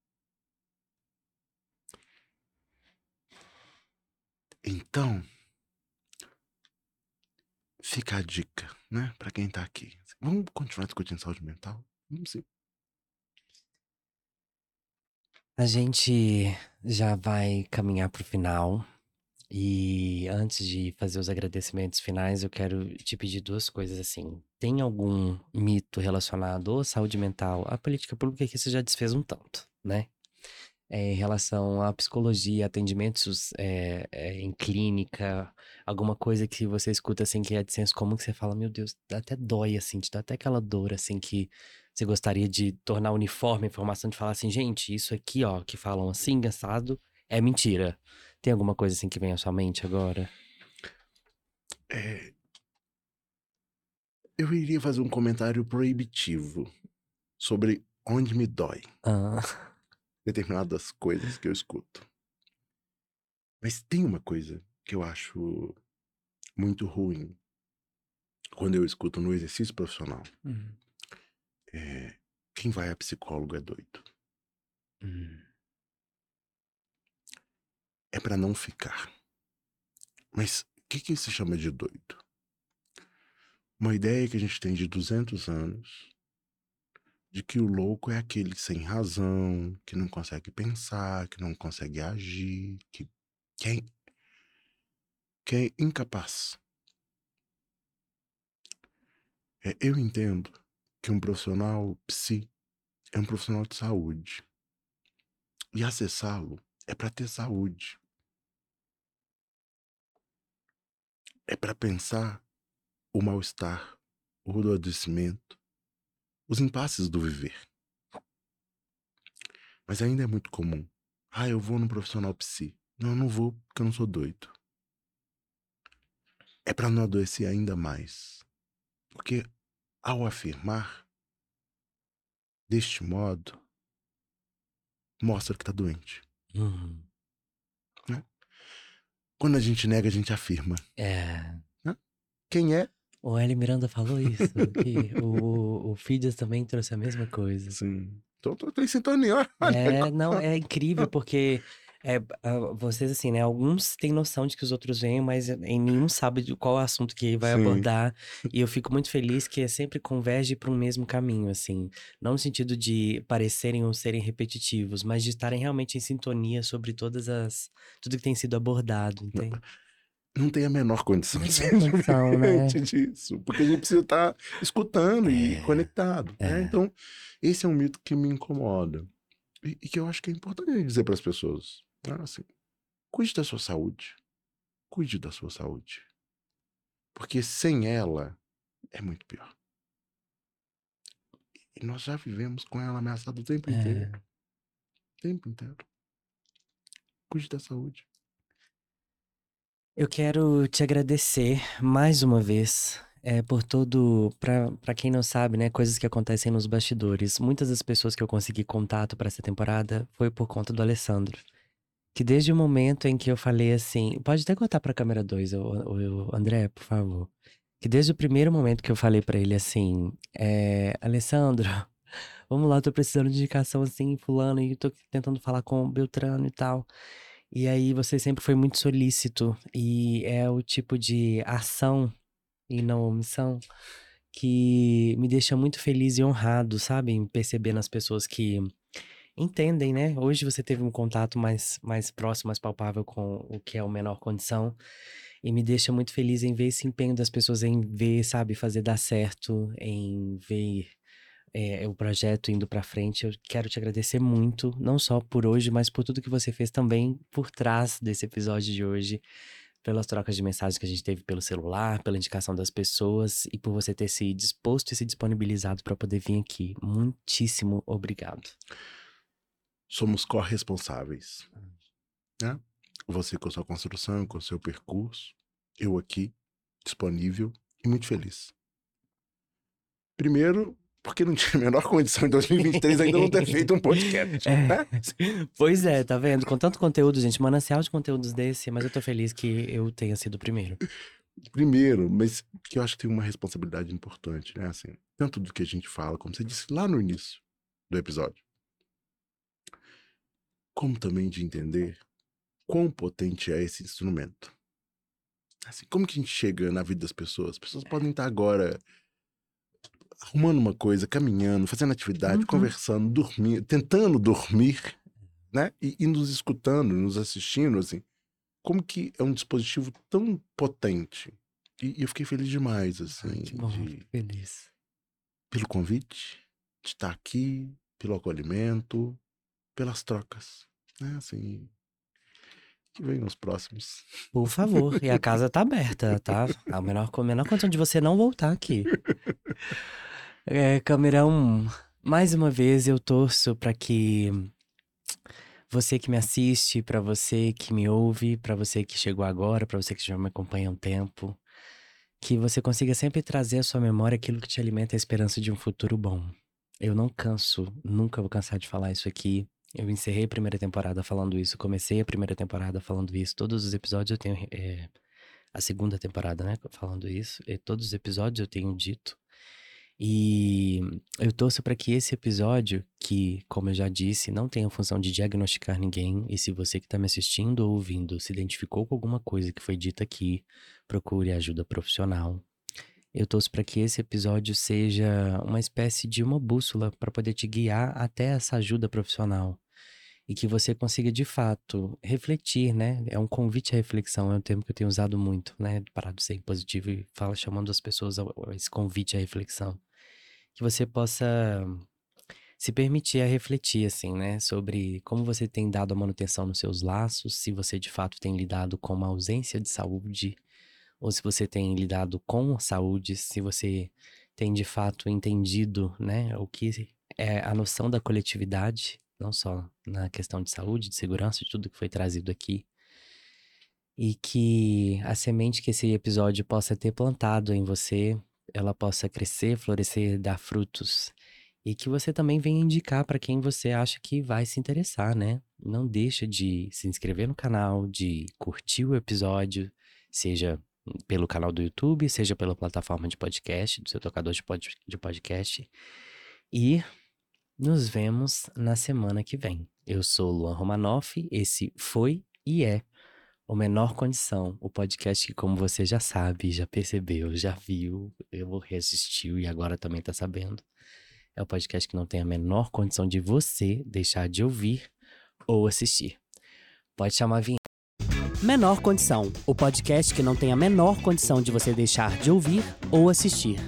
Então, fica a dica, né, para quem tá aqui. Vamos continuar discutindo saúde mental? Vamos sim. A gente já vai caminhar pro final. E antes de fazer os agradecimentos finais, eu quero te pedir duas coisas assim. Tem algum mito relacionado à saúde mental, à política pública que você já desfez um tanto, né? É, em relação à psicologia, atendimentos é, é, em clínica, alguma coisa que você escuta assim que é de senso comum que você fala, meu Deus, dá até dói assim, te dá até aquela dor assim que você gostaria de tornar uniforme a informação de falar assim, gente, isso aqui, ó, que falam assim, assado, é mentira. Tem alguma coisa assim que vem à sua mente agora? É, eu iria fazer um comentário proibitivo sobre onde me dói Ah, *laughs* determinadas coisas que eu escuto. Mas tem uma coisa que eu acho muito ruim quando eu escuto no exercício profissional. hum, É, quem vai a psicólogo é doido. hum, É pra não ficar. Mas o que, que se chama de doido? Uma ideia que a gente tem de 200 anos de que o louco é aquele sem razão, que não consegue pensar, que não consegue agir, que, que, é, que é incapaz. É, eu entendo que um profissional psi é um profissional de saúde. E acessá-lo é para ter saúde. É para pensar o mal-estar, o adoecimento, os impasses do viver. Mas ainda é muito comum. Ah, eu vou no profissional psi. Não, eu não vou porque eu não sou doido. É para não adoecer ainda mais. Porque ao afirmar deste modo, mostra que está doente. Uhum. Quando a gente nega, a gente afirma. É. Quem é? O Eli Miranda falou isso. que o, o Fidias também trouxe a mesma coisa. Sim. Tô, tô, tô em sintonia. É, não, é incrível porque é, ah, vocês, assim, né? Alguns têm noção de que os outros vêm, mas em nenhum sabe de qual assunto que vai Sim. abordar. *laughs* E eu fico muito feliz que é sempre converge para um mesmo caminho, assim. Não no sentido de parecerem ou serem repetitivos, mas de estarem realmente em sintonia sobre todas as. tudo que tem sido abordado, entende? Não tem a menor condição de *laughs* condição, né? disso. Porque a gente precisa estar escutando e É, conectado. né? é. Então, esse é um mito que me incomoda. E, e que eu acho que é importante a gente dizer para as pessoas. Né? Assim, cuide da sua saúde. Cuide da sua saúde. Porque sem ela é muito pior. E nós já vivemos com ela ameaçada o tempo inteiro. É. O tempo inteiro. Cuide da saúde. Eu quero te agradecer mais uma vez é, por todo. Pra quem não sabe, né? Coisas que acontecem nos bastidores. Muitas das pessoas que eu consegui contato pra essa temporada foi por conta do Alessandro. Que desde o momento em que eu falei assim. Pode até cortar pra câmera 2, o, o, o André, por favor. Que desde o primeiro momento que eu falei pra ele assim: é, Alessandro, *laughs* vamos lá, eu tô precisando de indicação assim, fulano, e tô tentando falar com o Beltrano e tal. E aí você sempre foi muito solícito e é o tipo de ação e não omissão que me deixa muito feliz e honrado, sabe? Em perceber nas pessoas que entendem, né? Hoje você teve um contato mais, mais próximo, mais palpável com o que é o menor condição. E me deixa muito feliz em ver esse empenho das pessoas em ver, sabe, fazer dar certo, em ver é, o projeto indo pra frente. Eu quero te agradecer muito, não só por hoje, mas por tudo que você fez também por trás desse episódio de hoje, pelas trocas de mensagens que a gente teve pelo celular, pela indicação das pessoas e por você ter se disposto e se disponibilizado para poder vir aqui. Muitíssimo obrigado. Somos corresponsáveis. Né? Você com a sua construção, com o seu percurso. Eu aqui, disponível e muito feliz. Primeiro, porque não *laughs* tinha a menor condição em 2023 ainda não ter feito um podcast. É. né? Pois é, tá vendo? Com tanto conteúdo, gente, manancial de conteúdos desse, mas eu tô feliz que eu tenha sido o primeiro. Primeiro, mas que eu acho que tem uma responsabilidade importante, né? Assim, tanto do que a gente fala, como você disse lá no início do episódio, como também de entender quão potente é esse instrumento. Assim, como que a gente chega na vida das pessoas? As pessoas podem estar agora arrumando uma coisa, caminhando, fazendo atividade, Uhum. conversando, dormindo, tentando dormir, né? E, e nos escutando, nos assistindo, assim. Como que é um dispositivo tão potente. E, e eu fiquei feliz demais, assim, Ai, que bom, de- feliz. pelo convite, de estar aqui, pelo acolhimento, pelas trocas, né? Assim, que venham os próximos. Por favor, e a casa tá aberta, tá? A menor, a menor condição de você não voltar aqui. É, Camerão, mais uma vez eu torço pra que você que me assiste, pra você que me ouve, pra você que chegou agora, pra você que já me acompanha há um tempo, que você consiga sempre trazer à sua memória aquilo que te alimenta a esperança de um futuro bom. Eu não canso, nunca vou cansar de falar isso aqui. Eu encerrei a primeira temporada falando isso, comecei a primeira temporada falando isso. Todos os episódios eu tenho. é, a segunda temporada, né? Falando isso. E todos os episódios eu tenho dito. E eu torço para que esse episódio, que, como eu já disse, não tem a função de diagnosticar ninguém, e se você que está me assistindo ou ouvindo se identificou com alguma coisa que foi dita aqui, procure ajuda profissional. Eu torço para que esse episódio seja uma espécie de uma bússola para poder te guiar até essa ajuda profissional e que você consiga de fato refletir, né? É um convite à reflexão, é um termo que eu tenho usado muito, né? Parar de ser positivo e fala chamando as pessoas a a esse convite à reflexão. Que você possa se permitir a refletir, assim, né? Sobre como você tem dado a manutenção nos seus laços, se você de fato tem lidado com uma ausência de saúde, ou se você tem lidado com saúde, se você tem de fato entendido, né, o que é a noção da coletividade, não só na questão de saúde, de segurança, de tudo que foi trazido aqui. E que a semente que esse episódio possa ter plantado em você, ela possa crescer, florescer, dar frutos. E que você também venha indicar para quem você acha que vai se interessar, né? Não deixa de se inscrever no canal, de curtir o episódio, seja pelo canal do YouTube, seja pela plataforma de podcast, do seu tocador de, pod de podcast. E nos vemos na semana que vem. Eu sou Luan Romanoff, esse foi e é o Menor Condição, o podcast que, como você já sabe, já percebeu, já viu, eu resistiu e agora também tá sabendo. É o podcast que não tem a menor condição de você deixar de ouvir ou assistir. Pode chamar a. Menor Condição, o podcast que não tem a menor condição de você deixar de ouvir ou assistir.